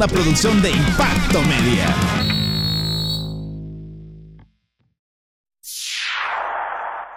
Una producción de Impacto Media.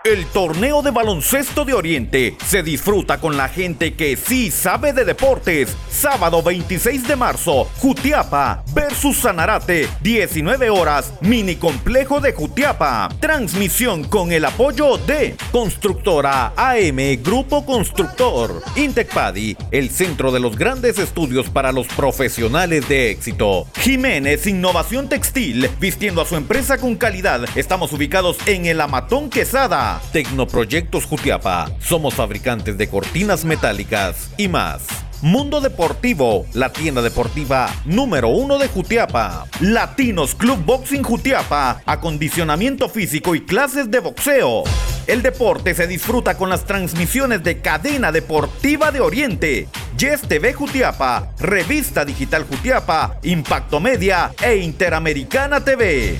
El torneo de baloncesto de Oriente se disfruta con la gente que sí sabe de deportes. Sábado 26 de marzo, Jutiapa versus Sanarate, 19 horas, mini complejo de Jutiapa. Transmisión con el apoyo de Constructora AM Grupo Constructor, Intecpadi, el centro de los grandes estudios para los profesionales de éxito. Jiménez Innovación Textil, vistiendo a su empresa con calidad. Estamos ubicados en el Amatón Quesada. Tecnoproyectos Jutiapa. Somos fabricantes de cortinas metálicas y más. Mundo Deportivo, la tienda deportiva número uno de Jutiapa. Latinos Club Boxing Jutiapa, acondicionamiento físico y clases de boxeo. El deporte se disfruta con las transmisiones de Cadena Deportiva de Oriente, Yes TV Jutiapa, Revista Digital Jutiapa, Impacto Media e Interamericana TV.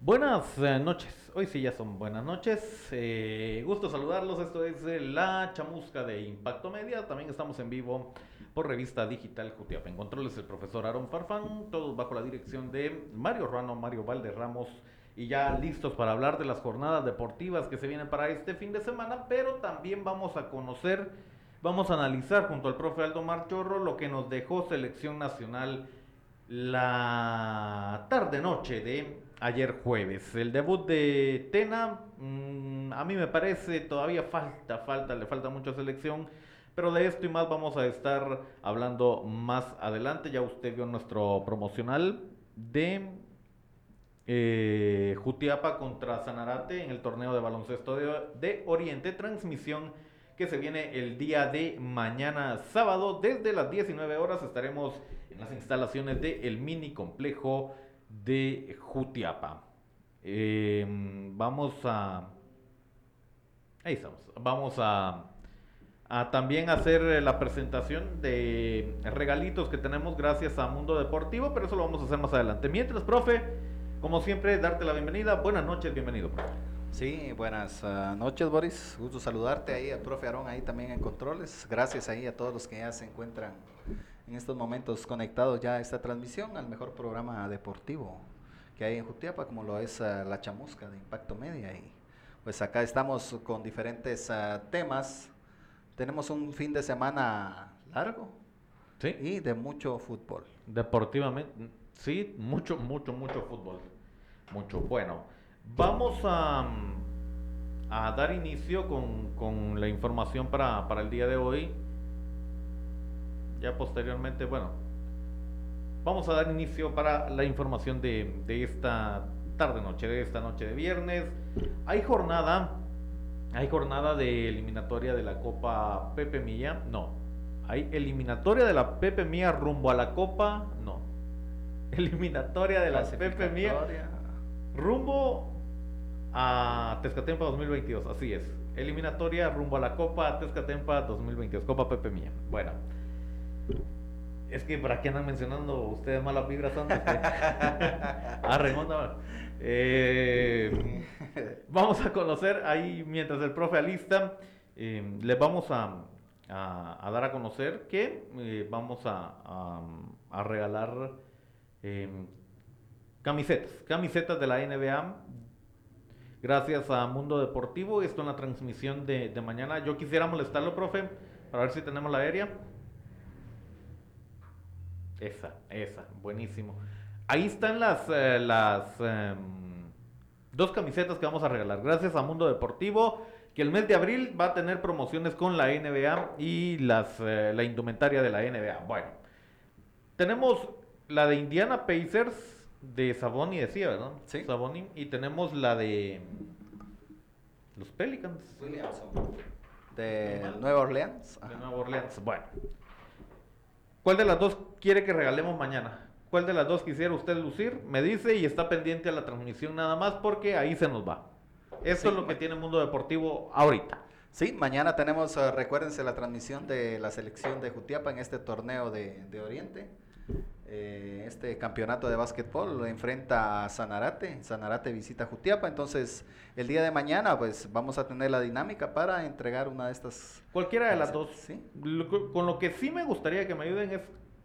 Buenas eh, noches, hoy sí ya son buenas noches. Eh, gusto saludarlos, esto es eh, La Chamusca de Impacto Media. También estamos en vivo por revista digital Jutiapa. En controles el profesor Aaron Farfán, todos bajo la dirección de Mario Ruano, Mario Valderramos y ya listos para hablar de las jornadas deportivas que se vienen para este fin de semana, pero también vamos a conocer, vamos a analizar junto al profe Aldo Marchorro lo que nos dejó Selección Nacional la tarde-noche de ayer jueves. El debut de Tena, mm, a mí me parece todavía falta, falta, le falta mucha selección. Pero de esto y más vamos a estar hablando más adelante. Ya usted vio nuestro promocional de eh, Jutiapa contra Sanarate en el torneo de baloncesto de, Oriente. Transmisión que se viene el día de mañana sábado. Desde las 19 horas estaremos en las instalaciones del el mini complejo de Jutiapa. Em, vamos a... Ahí estamos. Vamos a, también hacer la presentación de regalitos que tenemos gracias a Mundo Deportivo, pero eso lo vamos a hacer más adelante. Mientras, profe, como siempre, darte la bienvenida. Buenas noches, bienvenido. Sí, buenas ah, noches, Boris. Gusto saludarte ahí, al profe Aarón ahí también en controles. Gracias ahí a todos los que ya se encuentran en estos momentos conectados ya a esta transmisión al mejor programa deportivo que hay en Jutiapa, como lo es ah, La Chamusca de Impacto Media. Y pues acá estamos con diferentes ah, temas. Tenemos un fin de semana largo ¿Sí? y de mucho fútbol. Deportivamente, sí, mucho, mucho, mucho fútbol. Mucho. Bueno, vamos a, a dar inicio con, con la información para, para el día de hoy ya posteriormente, bueno, vamos a dar inicio para la información de, esta tarde noche, de esta noche de viernes. Hay jornada, hay jornada de eliminatoria de la Copa Pepe Mía, no. Hay eliminatoria de la Pepe Mía rumbo a la Copa, no. Eliminatoria de la Pepe Mía rumbo a Tezcatempa 2022, así es. Eliminatoria rumbo a la Copa Tezcatempa 2022, Copa Pepe Mía. Bueno. Es que para qué andan mencionando ustedes malas vibras antes. ah, eh, vamos a conocer ahí, mientras el profe alista, eh, les vamos a, dar a conocer que eh, vamos a, a regalar camisetas, camisetas de la NBA. Gracias a Mundo Deportivo, esto en la transmisión de, de mañana. Yo quisiera molestarlo, profe, para ver si tenemos la aérea. Esa, esa, buenísimo. Ahí están las, eh, las em, dos camisetas que vamos a regalar. Gracias a Mundo Deportivo, que el mes de abril va a tener promociones con la NBA y las, eh, la indumentaria de la NBA. Bueno, tenemos la de Indiana Pacers de Saboni, decía, ¿verdad? Sí. Saboni, y tenemos la de los Pelicans. De Nueva Orleans. De Nueva Orleans. Bueno. ¿Cuál de las dos quiere que regalemos mañana? ¿Cuál de las dos quisiera usted lucir? Me dice y está pendiente a la transmisión nada más porque ahí se nos va. Eso es lo que tiene el mundo deportivo ahorita. Sí, mañana tenemos, uh, recuérdense, la transmisión de la selección de Jutiapa en este torneo de, Oriente. Eh, este campeonato de básquetbol, enfrenta a Sanarate, Sanarate visita Jutiapa, entonces el día de mañana pues vamos a tener la dinámica para entregar una de estas... Cualquiera de las dos. ¿Sí? Lo- con lo que sí me gustaría que me ayuden es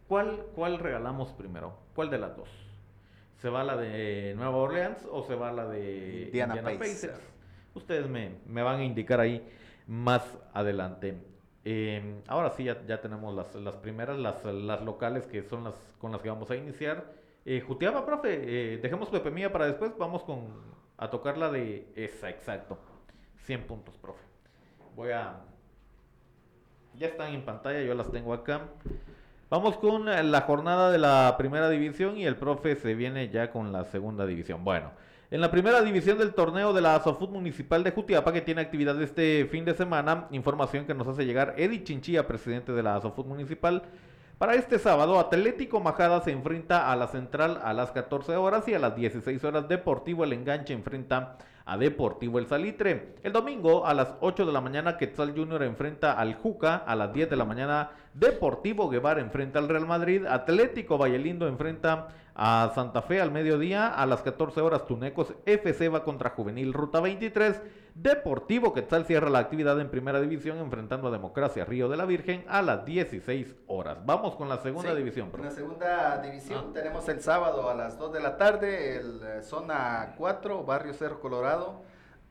cuál, cuál regalamos primero, cuál de las dos. ¿Se va la de Nueva Orleans o se va la de Indiana Pacers? Ustedes me, me van a indicar ahí más adelante. Eh, ahora sí, ya, tenemos las, las primeras, las, las locales que son las con las que vamos a iniciar. Eh, Jutiapa, profe, eh, dejemos Pepe Mía para después, vamos con a tocar la de esa, exacto. 100 puntos, profe. Voy a... Ya están en pantalla, yo las tengo acá. Vamos con eh, la jornada de la primera división y el profe se viene ya con la segunda división. Bueno, en la primera división del torneo de la Asofut Municipal de Jutiapa, que tiene actividad este fin de semana, información que nos hace llegar Eddie Chinchilla, presidente de la Asofut Municipal. Para este sábado, Atlético Majada se enfrenta a la Central a las 14 horas y a las 16 horas Deportivo El Enganche enfrenta a Deportivo El Salitre. El domingo a las 8 de la mañana Quetzal Junior enfrenta al Juca, a las 10 de la mañana Deportivo Guevara enfrenta al Real Madrid, Atlético Vallelindo enfrenta a Santa Fe al mediodía, a las 14 horas Tunecos FC va contra Juvenil Ruta 23, Deportivo Quetzal cierra la actividad en primera división enfrentando a Democracia Río de la Virgen a las 16 horas. Vamos con la segunda Sí, división. En la segunda división Ah. tenemos el sábado a las 2 de la tarde, el eh, zona 4, Barrio Cerro Colorado.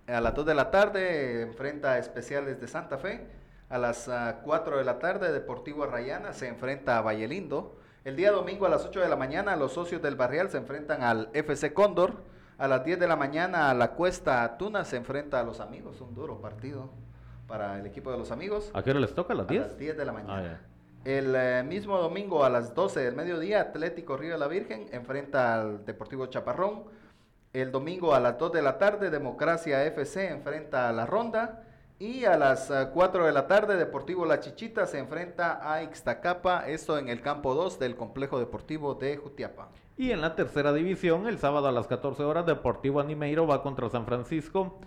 A las 2 de la tarde enfrenta a Especiales de Santa Fe. A las ah, 4 de la tarde Deportivo Arrayana se enfrenta a Vallelindo. El día domingo a las 8 de la mañana los socios del Barrial se enfrentan al FC Cóndor. A las 10 de la mañana a la Cuesta Tuna se enfrenta a los amigos. Un duro partido para el equipo de los amigos. ¿A qué hora les toca? ¿A las A 10? las 10 de la mañana. Ah. El eh, mismo domingo a las 12 del mediodía, Atlético Río de la Virgen enfrenta al Deportivo Chaparrón. El domingo a las 2 de la tarde, Democracia FC enfrenta a La Ronda. Y a las eh, 4 de la tarde, Deportivo La Chichita se enfrenta a Ixtacapa, esto en el campo 2 del Complejo Deportivo de Jutiapa. Y en la tercera división, el sábado a las 14 horas, Deportivo Animeiro va contra San Francisco.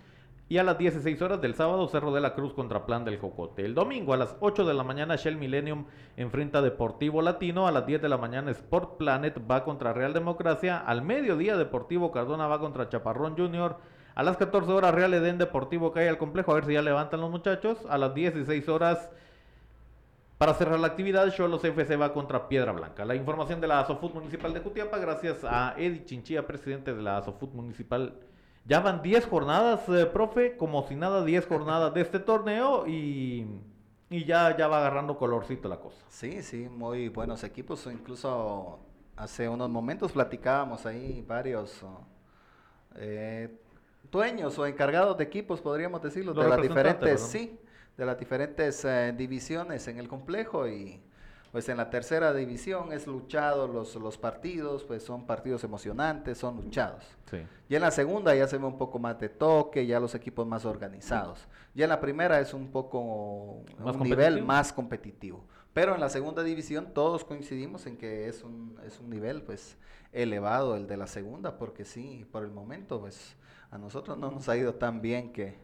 Y a las 16 horas del sábado, Cerro de la Cruz contra Plan del Jocote. El domingo a las 8 de la mañana, Shell Millennium enfrenta Deportivo Latino. A las 10 de la mañana, Sport Planet va contra Real Democracia. Al mediodía, Deportivo Cardona va contra Chaparrón Junior. A las 14 horas, Real Edén Deportivo cae al complejo. A ver si ya levantan los muchachos. A las 16 horas, para cerrar la actividad, Cholos FC va contra Piedra Blanca. La información de la Asofut Municipal de Jutiapa, gracias a Eddie Chinchilla, presidente de la Asofut Municipal. Ya van 10 jornadas, eh, profe, como si nada, 10 jornadas de este torneo y, y ya, ya va agarrando colorcito la cosa. Sí, sí, muy buenos equipos. Incluso hace unos momentos platicábamos ahí varios eh, dueños o encargados de equipos, podríamos decirlo, Los de las diferentes, sí, de las diferentes eh, divisiones en el complejo y pues en la tercera división es luchado los, los partidos, pues son partidos emocionantes, son luchados. Sí. Y en la segunda ya se ve un poco más de toque, ya los equipos más organizados. Ya en la primera es un poco Más un nivel más competitivo. Pero en la segunda división todos coincidimos en que es un, es un nivel pues elevado el de la segunda, porque sí, por el momento pues a nosotros no nos ha ido tan bien que,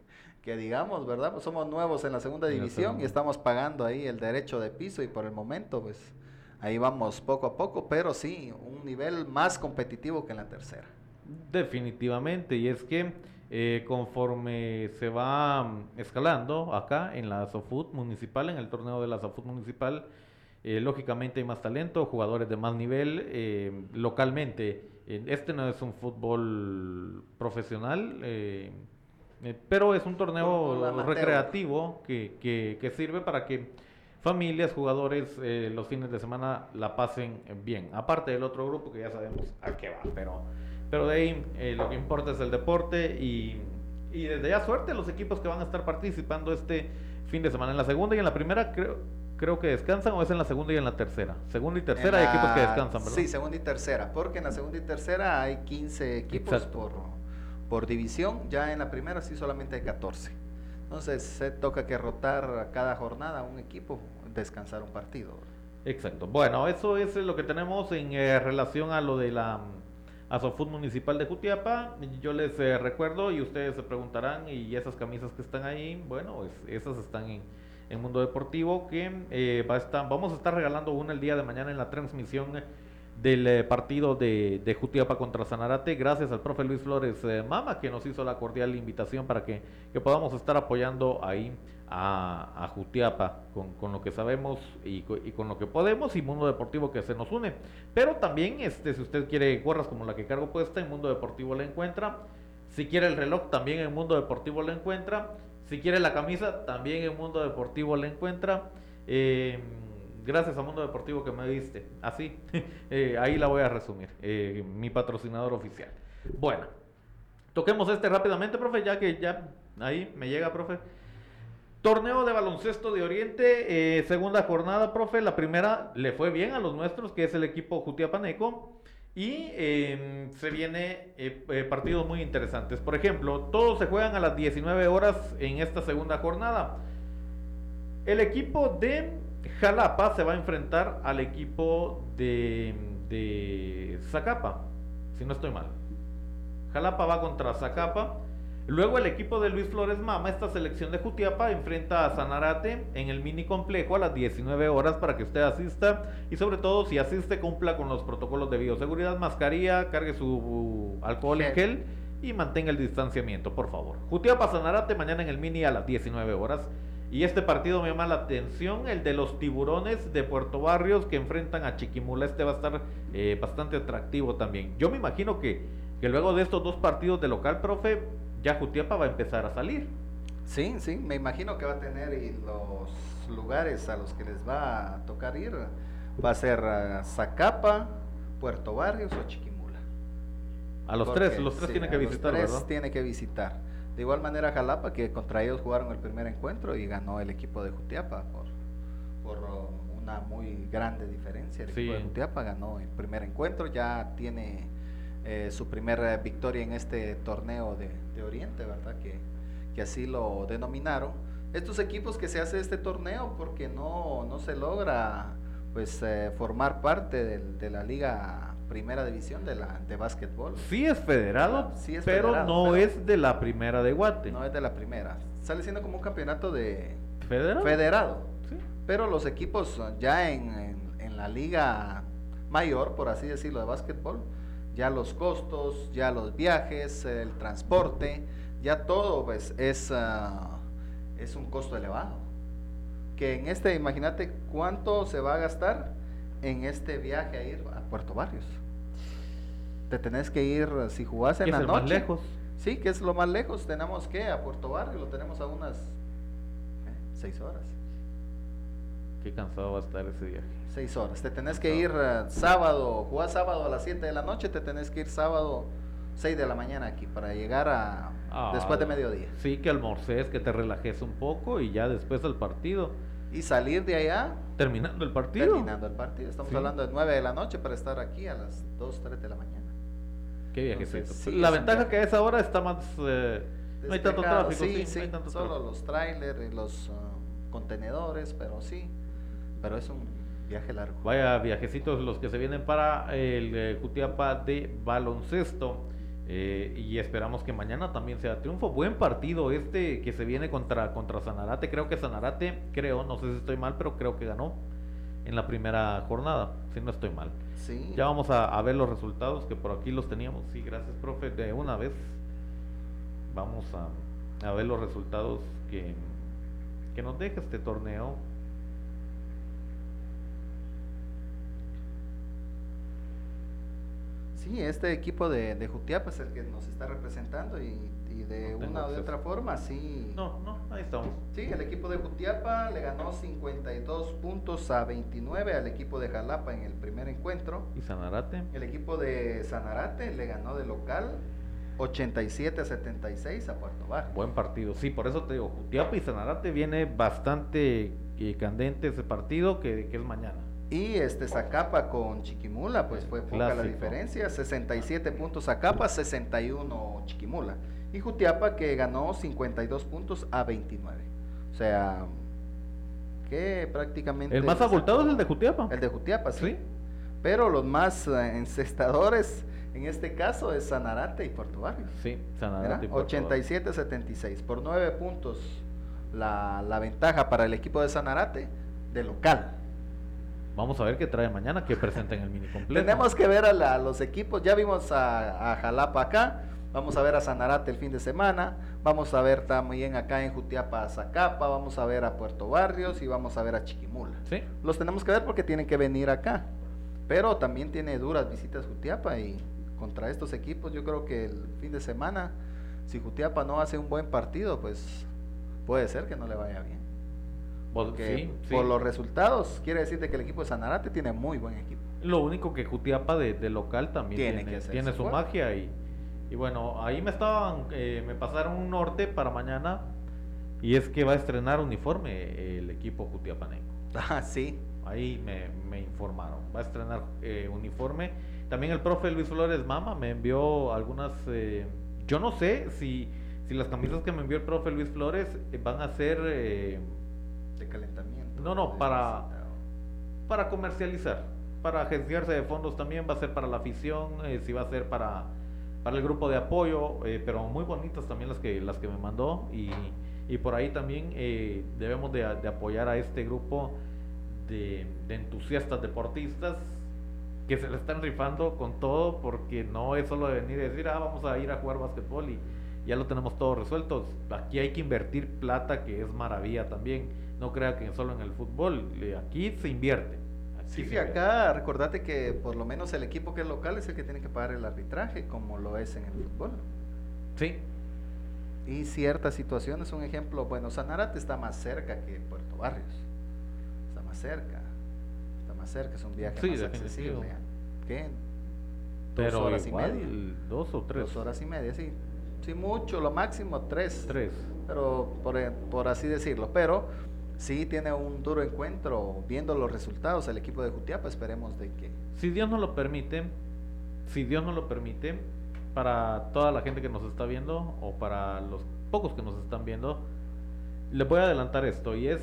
que digamos, ¿verdad? Pues somos nuevos en la segunda división y estamos pagando ahí el derecho de piso y por el momento pues ahí vamos poco a poco, pero sí, un nivel más competitivo que en la tercera. Definitivamente, y es que eh, conforme se va mm, escalando acá en la Sofut municipal, en el torneo de la Sofut municipal, eh, lógicamente hay más talento, jugadores de más nivel, eh, localmente. Este no es un fútbol profesional, eh, eh, pero es un torneo recreativo que, que- que sirve para que familias, jugadores, eh, los fines de semana la pasen bien. Aparte del otro grupo que ya sabemos a qué va, pero, pero de ahí eh, lo que importa es el deporte y, y desde ya suerte los equipos que van a estar participando este fin de semana. En la segunda y en la primera creo, creo que descansan o es en la segunda y en la tercera. Segunda y tercera hay equipos que descansan, ¿verdad? Sí, segunda y tercera, porque en la segunda y tercera hay 15 equipos Exacto. por, por división, ya en la primera sí solamente hay 14. Entonces se toca que rotar cada jornada un equipo, descansar un partido. Exacto. Bueno, eso es lo que tenemos en eh, relación a lo de la mm, Asofut Municipal de Jutiapa. Yo les eh, recuerdo y ustedes se preguntarán, y esas camisas que están ahí, bueno, pues, esas están en, en Mundo Deportivo, que eh, va a estar, vamos a estar regalando una el día de mañana en la transmisión del eh, partido de, Jutiapa contra Sanarate. Gracias al profe Luis Flores Mama que nos hizo la cordial invitación para que, que podamos estar apoyando ahí a, a Jutiapa con, con, lo que sabemos y, y, con lo que podemos y Mundo Deportivo que se nos une. Pero también, este, si usted quiere gorras como la que cargo puesta, en Mundo Deportivo la encuentra. Si quiere el reloj, también en Mundo Deportivo la encuentra. Si quiere la camisa, también en Mundo Deportivo la encuentra. Eh, gracias a Mundo Deportivo que me diste. Así, eh, ahí la voy a resumir. Eh, mi patrocinador oficial. Bueno, toquemos este rápidamente, profe, ya que ya ahí me llega, profe. Torneo de baloncesto de Oriente, eh, segunda jornada, profe. La primera le fue bien a los nuestros, que es el equipo Jutiapaneco. Y eh, se viene eh, eh, partidos muy interesantes. Por ejemplo, todos se juegan a las 19 horas en esta segunda jornada. El equipo de Jalapa se va a enfrentar al equipo de, de Zacapa, si no estoy mal. Jalapa va contra Zacapa. Luego el equipo de Luis Flores Mama, esta selección de Jutiapa, enfrenta a Sanarate en el mini complejo a las 19 horas para que usted asista y sobre todo si asiste cumpla con los protocolos de bioseguridad, mascarilla, cargue su alcohol en gel y mantenga el distanciamiento, por favor. Jutiapa Sanarate mañana en el mini a las 19 horas. Y este partido me llama la atención, el de los tiburones de Puerto Barrios que enfrentan a Chiquimula. Este va a estar eh, bastante atractivo también. Yo me imagino que, que luego de estos dos partidos de local, profe, ya Jutiapa va a empezar a salir. Sí, sí, me imagino que va a tener y los lugares a los que les va a tocar ir. Va a ser uh, Zacapa, Puerto Barrios o Chiquimula. A los Porque, tres, los tres sí, tiene que visitar, los tres ¿verdad? tiene que visitar. De igual manera Jalapa, que contra ellos jugaron el primer encuentro y ganó el equipo de Jutiapa por, por una muy grande diferencia. El Sí. equipo de Jutiapa ganó el primer encuentro, ya tiene eh, su primera victoria en este torneo de, de Oriente, ¿verdad? Que, que así lo denominaron. Estos equipos que se hace este torneo porque no, no se logra pues eh, formar parte de, la liga primera división de la de básquetbol. Sí es federado, Sí es pero federado, no es de la primera de Guate. No es de la primera. Sale siendo como un campeonato de ¿Federado? federado. Sí. Pero los equipos ya en, en- en la liga mayor, por así decirlo, de básquetbol, ya los costos, ya los viajes, el transporte, ya todo pues es, ah, es un costo elevado. Que en este, imagínate cuánto se va a gastar en este viaje a ir a Puerto Barrios. Te tenés que ir, si jugás en la es noche. más lejos. Sí, que es lo más lejos. Tenemos que a Puerto Barrio, lo tenemos a unas eh, seis horas. Qué cansado va a estar ese viaje. Seis horas. Te tenés que ir eh, sábado, jugás sábado a las 7 de la noche, te tenés que ir sábado 6 de la mañana aquí para llegar a Ah, después de mediodía. Sí, que almorces, que te relajes un poco y ya después del partido. Y salir de allá Terminando el partido. terminando el partido. Estamos Sí. hablando de 9 de la noche para estar aquí a las 2, 3 de la mañana. Qué viajecito. Entonces, sí, la ventaja que a esa hora está más... eh, no hay tanto tráfico. Sí, Sí, no hay tanto solo tráfico. los trailers y los ah, contenedores, pero sí. Pero es un viaje largo. Vaya viajecitos los que se vienen para el eh, Jutiapa de baloncesto. eh, y esperamos que mañana también sea triunfo. Buen partido este que se viene contra, contra Sanarate. Creo que Sanarate, creo, no sé si estoy mal, pero creo que ganó en la primera jornada, si no estoy mal. Sí. Ya vamos a, a ver los resultados que por aquí los teníamos. Sí, gracias, profe. De una vez vamos a, a ver los resultados que, que nos deja este torneo. Sí, este equipo de, de Jutiapa es el que nos está representando y, y de No una u otra forma, sí. No, no, ahí estamos. Sí, el equipo de Jutiapa le ganó 52 puntos a 29 al equipo de Jalapa en el primer encuentro. Y Sanarate. El equipo de Sanarate le ganó de local 87 a 76 a Puerto Barrio. Buen partido, sí, por eso te digo, Jutiapa y Sanarate viene bastante eh, candente ese partido que, que es mañana. Y este Zacapa con Chiquimula, pues fue poca la diferencia, 67 puntos Zacapa, 61 Chiquimula. Y Jutiapa que ganó 52 puntos a 29. O sea, que prácticamente... El más abultado es el de Jutiapa. El de Jutiapa, sí. Sí. Pero los más eh, encestadores en este caso es Sanarate y Puerto Barrio. Sí, Sanarate. y Puerto Barrio. 87-76. Por 9 puntos la, la ventaja para el equipo de Sanarate de local. Vamos a ver qué trae mañana, que presenten el mini completo. Tenemos que ver a, la- los equipos. Ya vimos a, a Jalapa acá. Vamos a ver a Sanarate el fin de semana. Vamos a ver también acá en Jutiapa a Zacapa. Vamos a ver a Puerto Barrios y vamos a ver a Chiquimula. Sí, Los tenemos que ver porque tienen que venir acá. Pero también tiene duras visitas Jutiapa y contra estos equipos yo creo que el fin de semana, si Jutiapa no hace un buen partido, pues puede ser que no le vaya bien. Vos- Porque sí, sí. por los resultados quiere decir de que el equipo de Sanarate tiene muy buen equipo. Lo único que Jutiapa de, de local también Tiene tiene, que hacer tiene su magia y, y bueno, ahí me estaban, eh, me pasaron un norte para mañana y es que va a estrenar uniforme el equipo jutiapaneco. Ah, sí. Ahí me, me informaron. Va a estrenar eh, uniforme. También el profe Luis Flores Mama me envió algunas. eh, yo no sé si, si las camisas que me envió el profe Luis Flores eh, van a ser eh, calentamiento. No, no, para- para comercializar, para agenciarse de fondos también. Va a ser para la afición, eh, si va a ser para, para el grupo de apoyo, eh, pero muy bonitas también las que, las que me mandó. Y, y por ahí también eh, debemos de, de apoyar a este grupo de, de entusiastas deportistas que se le están rifando con todo porque no es solo de venir y decir, ah, vamos a ir a jugar básquetbol y ya lo tenemos todo resuelto. Aquí hay que invertir plata, que es maravilla también. No crea que solo en el fútbol, eh, aquí se invierte. Sí, sí, acá recordate que por lo menos el equipo que es local es el que tiene que pagar el arbitraje, como lo es en el fútbol. Sí, Y ciertas situaciones, un ejemplo, bueno, Sanarate está más cerca que Puerto Barrios. Está más cerca. Está más cerca, es un viaje Sí, más accesible. ¿Qué? Dos pero horas y media. dos o tres. Dos horas y media, sí. Sí, mucho, lo máximo tres. Tres. Pero por, e- por así decirlo. Pero sí tiene un duro encuentro viendo los resultados el equipo de Jutiapa. Esperemos de que. Si Dios nos lo permite, si Dios nos lo permite, para toda la gente que nos está viendo o para los pocos que nos están viendo, les voy a adelantar esto y es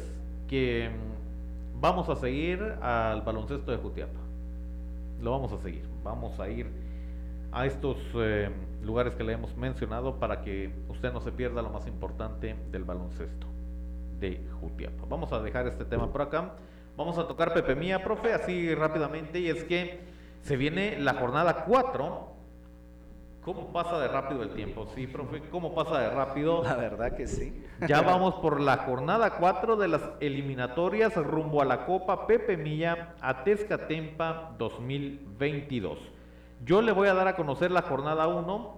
que mm, vamos a seguir al baloncesto de Jutiapa. Lo vamos a seguir. Vamos a ir a estos eh, lugares que le hemos mencionado para que usted no se pierda lo más importante del baloncesto de Jutiapa. Vamos a dejar este tema por acá. Vamos a tocar Pepe Mía, profe, así rápidamente. Y es que se viene la jornada 4. ¿Cómo pasa de rápido el tiempo? Sí, profe, ¿cómo pasa de rápido? La verdad que sí. Ya vamos por la jornada 4 de las eliminatorias rumbo a la Copa Pepe Milla a Tezcatempa 2022. Yo le voy a dar a conocer la jornada 1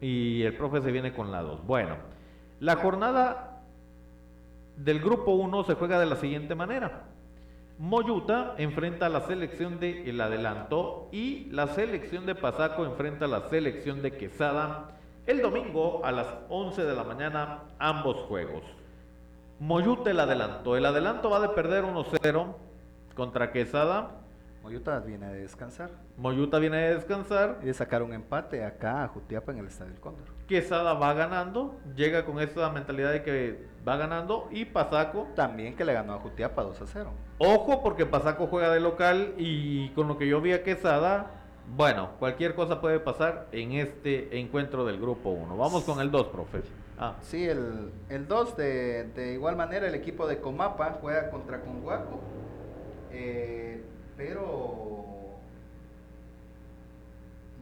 y el profe se viene con la 2. Bueno, la jornada del grupo 1 se juega de la siguiente manera. Moyuta enfrenta a la selección de El Adelanto y la selección de Pasaco enfrenta a la selección de Quesada el domingo a las 11 de la mañana ambos juegos. Moyuta El Adelanto. El Adelanto va de perder 1-0 contra Quesada. Moyuta viene de descansar Moyuta viene de descansar. y de sacar un empate acá a Jutiapa en el Estadio del Cóndor. Quesada va ganando. Llega con esa mentalidad de que va ganando. Y Pasaco También que le ganó a Jutiapa 2 a 0. Ojo porque Pasaco juega de local y con lo que yo vi a Quesada, bueno, cualquier cosa puede pasar en este encuentro del grupo 1. Vamos con el 2, profe. Ah, Sí, el, el 2 de, de igual manera el equipo de Comapa juega contra Conguaco. eh, pero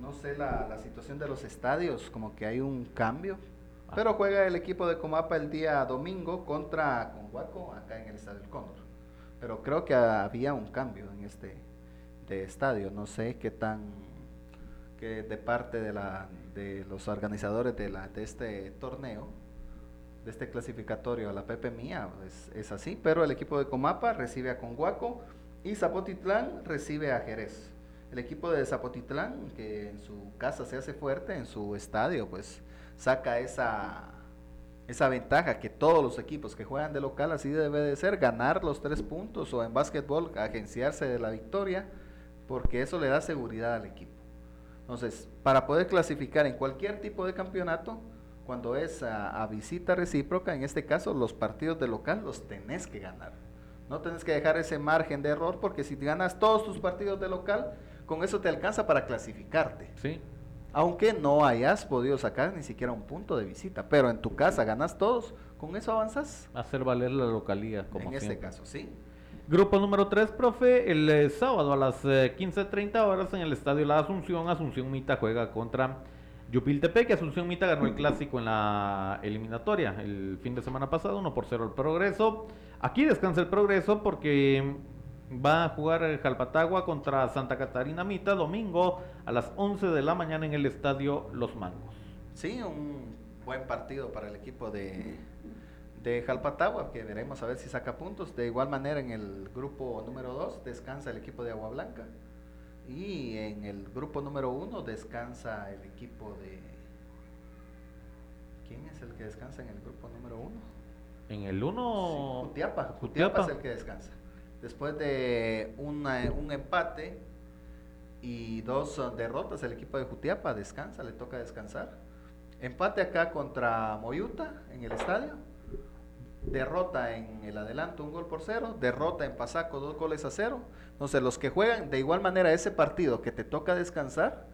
no sé la, la situación de los estadios, como que hay un cambio. Pero juega el equipo de Comapa el día domingo contra Conguaco acá en el Estadio del Cóndor. Pero creo que había un cambio en este de estadio. No sé qué tan que de parte de la de los organizadores de la de este torneo de este clasificatorio a la Pepe Mía es, es así, pero el equipo de Comapa recibe a Conguaco y Zapotitlán recibe a Jerez. El equipo de Zapotitlán, que en su casa se hace fuerte, en su estadio, pues saca esa, esa ventaja que todos los equipos que juegan de local así debe de ser, ganar los tres puntos o en básquetbol agenciarse de la victoria, porque eso le da seguridad al equipo. Entonces, para poder clasificar en cualquier tipo de campeonato, cuando es a, a visita recíproca, en este caso los partidos de local los tenés que ganar. No tenés que dejar ese margen de error porque si ganas todos tus partidos de local, con eso te alcanza para clasificarte. sí. Aunque no hayas podido sacar ni siquiera un punto de visita, pero en tu casa ganas todos, con eso avanzas. Hacer valer la localía, como en este caso, sí. Grupo número 3, profe, el eh, sábado a las 15.30 horas en el Estadio La Asunción, Asunción Mita juega contra Yupiltepec, Asunción Mita ganó el clásico en la eliminatoria el fin de semana pasado, 1 por 0 el progreso. Aquí descansa el progreso porque va a jugar Jalpatagua contra Santa Catarina Mita domingo a las 11 de la mañana en el estadio Los Mangos. Sí, un buen partido para el equipo de, de Jalpatagua, que veremos a ver si saca puntos. De igual manera en el grupo número 2 descansa el equipo de Agua Blanca. Y en el grupo número 1 descansa el equipo de... ¿Quién es el que descansa en el grupo número 1? En el 1... Jutiapa. Jutiapa es el que descansa. Después de un empate y dos derrotas, el equipo de Jutiapa descansa, le toca descansar. Empate acá contra Moyuta en el estadio. Derrota en el adelanto, un gol por cero. Derrota en Pasaco, dos goles a cero. Entonces, los que juegan de igual manera ese partido que te toca descansar,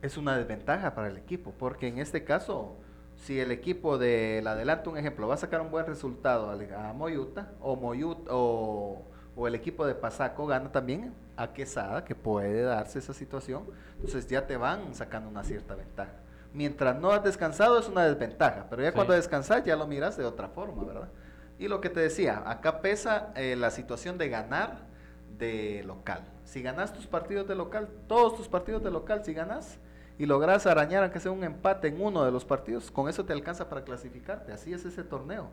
es una desventaja para el equipo. Porque en este caso, si el equipo del adelanto, un ejemplo, va a sacar un buen resultado a Moyuta, o Moyuta, o, o el equipo de Pasaco gana también a Quesada, que puede darse esa situación, entonces ya te van sacando una cierta ventaja. Mientras no has descansado es una desventaja, pero ya cuando descansas ya lo miras de otra forma, ¿verdad? Y lo que te decía, acá pesa eh, la situación de ganar de local. Si ganas tus partidos de local, todos tus partidos de local, si ganas, y logras arañar aunque sea un empate en uno de los partidos, con eso te alcanza para clasificarte. Así es ese torneo.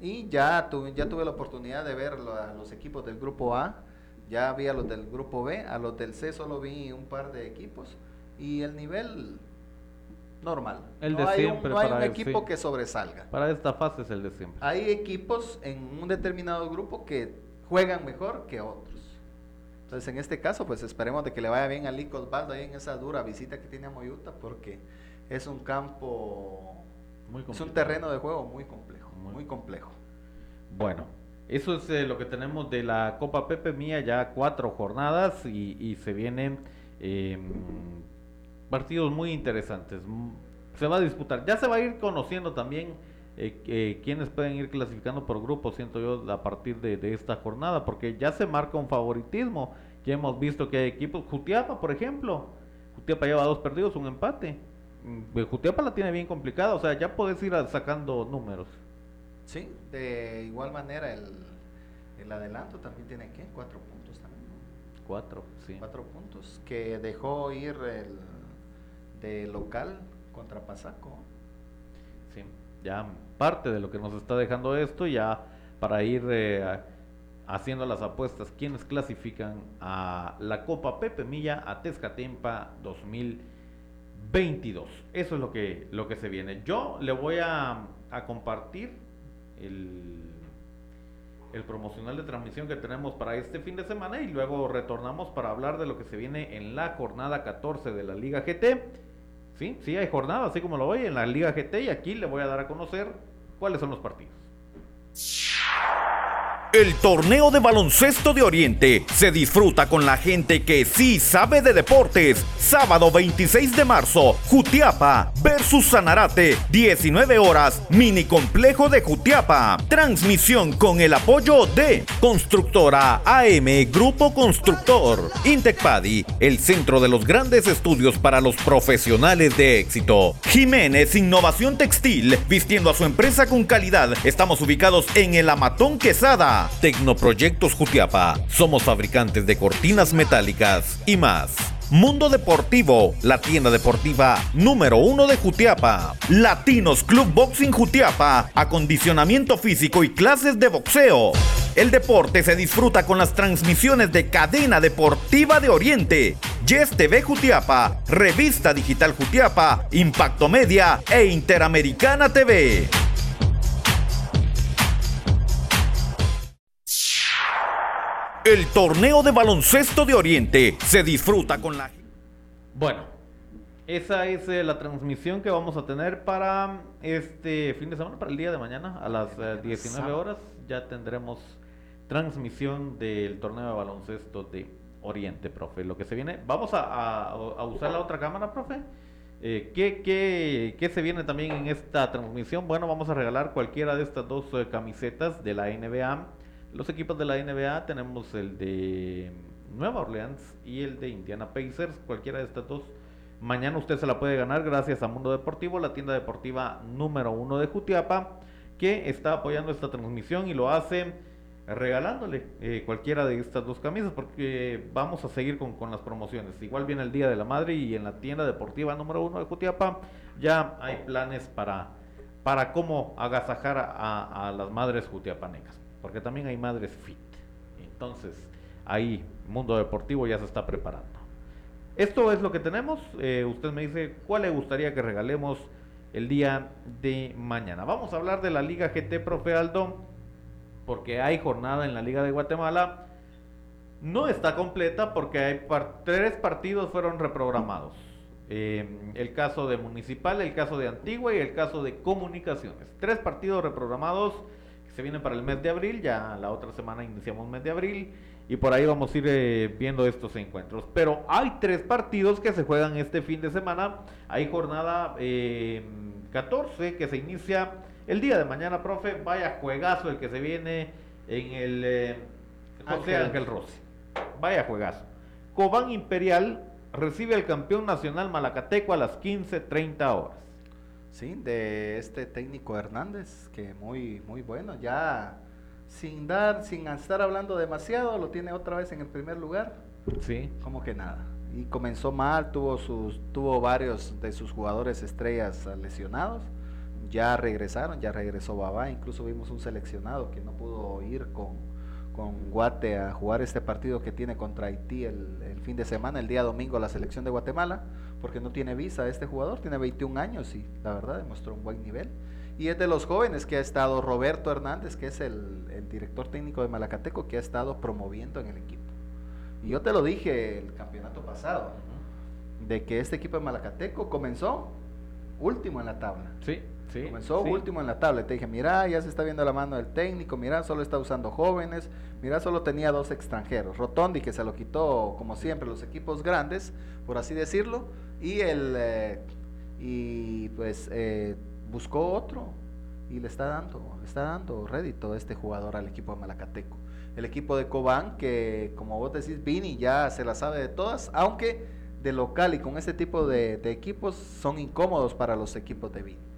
Y ya, ya tuve la oportunidad de ver a los equipos del grupo A, ya vi a los del grupo B, a los del C solo vi un par de equipos y el nivel normal. El no de hay siempre. Un, no hay un equipo sí. que sobresalga. Para esta fase es el de siempre. Hay equipos en un determinado grupo que juegan mejor que otros. Entonces, en este caso, pues esperemos de que le vaya bien a Lico Osvaldo ahí en esa dura visita que tiene a Moyuta, porque es un campo, Muy es un terreno de juego muy complejo, Muy- muy complejo. Bueno, eso es eh, lo que tenemos de la Copa Pepe Mía, ya cuatro jornadas y, y se vienen eh, partidos muy interesantes. Mm, Se va a disputar, ya se va a ir conociendo también eh, eh, quiénes pueden ir clasificando por grupos, siento yo, a partir de, de esta jornada, porque ya se marca un favoritismo. Ya hemos visto que hay equipos, Jutiapa, por ejemplo, Jutiapa lleva dos perdidos, un empate. Mm, Jutiapa la tiene bien complicada, o sea, ya puedes ir sacando números. Sí, de igual manera el, el adelanto también tiene que cuatro puntos también. ¿no? Cuatro, sí. Cuatro puntos que dejó ir el de local contra Pasaco. Ya parte de lo que nos está dejando esto, ya para ir eh, haciendo las apuestas, quienes clasifican a la Copa Pepe Milla a Tezcatempa 2022. Eso es lo que, lo que se viene. Yo le voy a, a compartir el, el promocional de transmisión que tenemos para este fin de semana y luego retornamos para hablar de lo que se viene en la jornada 14 de la Liga GT. Sí, sí hay jornada, así como lo oye, en la Liga GT y aquí le voy a dar a conocer cuáles son los partidos. El torneo de baloncesto de Oriente se disfruta con la gente que sí sabe de deportes. Sábado 26 de marzo, Jutiapa versus Sanarate, 19 horas, mini complejo de Jutiapa. Transmisión con el apoyo de Constructora AM Grupo Constructor, Intecpadi, el centro de los grandes estudios para los profesionales de éxito. Jiménez Innovación Textil, vistiendo a su empresa con calidad. Estamos ubicados en el Amatón Quesada. Tecnoproyectos Jutiapa. Somos fabricantes de cortinas metálicas y más. Mundo Deportivo, la tienda deportiva número uno de Jutiapa. Latinos Club Boxing Jutiapa, acondicionamiento físico y clases de boxeo. El deporte se disfruta con las transmisiones de Cadena Deportiva de Oriente, Yes TV Jutiapa, Revista Digital Jutiapa, Impacto Media e Interamericana TV. El torneo de baloncesto de Oriente se disfruta con la... Bueno, esa es eh, la transmisión que vamos a tener para este fin de semana, para el día de mañana, a las eh, 19 horas. Ya tendremos transmisión del torneo de baloncesto de Oriente, profe. Lo que se viene, vamos a, a- a usar la otra cámara, profe. Eh, ¿qué, qué, qué se viene también en esta transmisión? Bueno, vamos a regalar cualquiera de estas dos eh, camisetas de la NBA Los equipos de la NBA tenemos el de Nueva Orleans y el de Indiana Pacers, cualquiera de estas dos. Mañana usted se la puede ganar gracias a Mundo Deportivo, la tienda deportiva número uno de Jutiapa, que está apoyando esta transmisión y lo hace regalándole eh, cualquiera de estas dos camisas porque vamos a seguir con, con, las promociones. Igual viene el Día de la Madre y en la tienda deportiva número uno de Jutiapa ya hay planes para, para cómo agasajar a, a las madres jutiapanecas, porque también hay madres fit. Entonces, ahí Mundo Deportivo ya se está preparando. Esto es lo que tenemos. Eh, usted me dice cuál le gustaría que regalemos el día de mañana. Vamos a hablar de la Liga GT Profe Aldo, porque hay jornada en la Liga de Guatemala. No está completa porque hay tres partidos fueron reprogramados. Eh, el caso de Municipal, el caso de Antigua y el caso de Comunicaciones. Tres partidos reprogramados que se vienen para el mes de abril. Ya la otra semana iniciamos mes de abril y por ahí vamos a ir eh, viendo estos encuentros. Pero hay tres partidos que se juegan este fin de semana. Hay jornada eh, 14 que se inicia el día de mañana, profe. Vaya juegazo el que se viene en el eh, José Ángel, Ángel Rossi. Vaya juegazo. Cobán Imperial recibe al campeón nacional Malacateco a las 15.30 horas. Sí, de este técnico Hernández, que muy, muy bueno. Ya sin dar, sin estar hablando demasiado, lo tiene otra vez en el primer lugar. Sí. Como que nada. Y comenzó mal, tuvo sus, tuvo varios de sus jugadores estrellas lesionados. Ya regresaron, ya regresó Babá, incluso vimos un seleccionado que no pudo ir con, con Guate a jugar este partido que tiene contra Haití el, fin de semana, el día domingo la selección de Guatemala, porque no tiene visa este jugador, tiene 21 años y la verdad demostró un buen nivel. Y es de los jóvenes que ha estado Roberto Hernández, que es el, el, director técnico de Malacateco, que ha estado promoviendo en el equipo. Y yo te lo dije el campeonato pasado, de que este equipo de Malacateco comenzó último en la tabla. Sí, sí. Comenzó sí. último en la tabla. Te dije, mira, ya se está viendo la mano del técnico, mira, solo está usando jóvenes, mira, solo tenía dos extranjeros. Rotondi, que se lo quitó, como siempre, los equipos grandes, por así decirlo, y el... Eh, y pues... Eh, buscó otro y le está dando, le está dando rédito a este jugador al equipo de Malacateco. El equipo de Cobán, que como vos decís, Vini ya se la sabe de todas, aunque de local y con este tipo de, de equipos son incómodos para los equipos de Vini.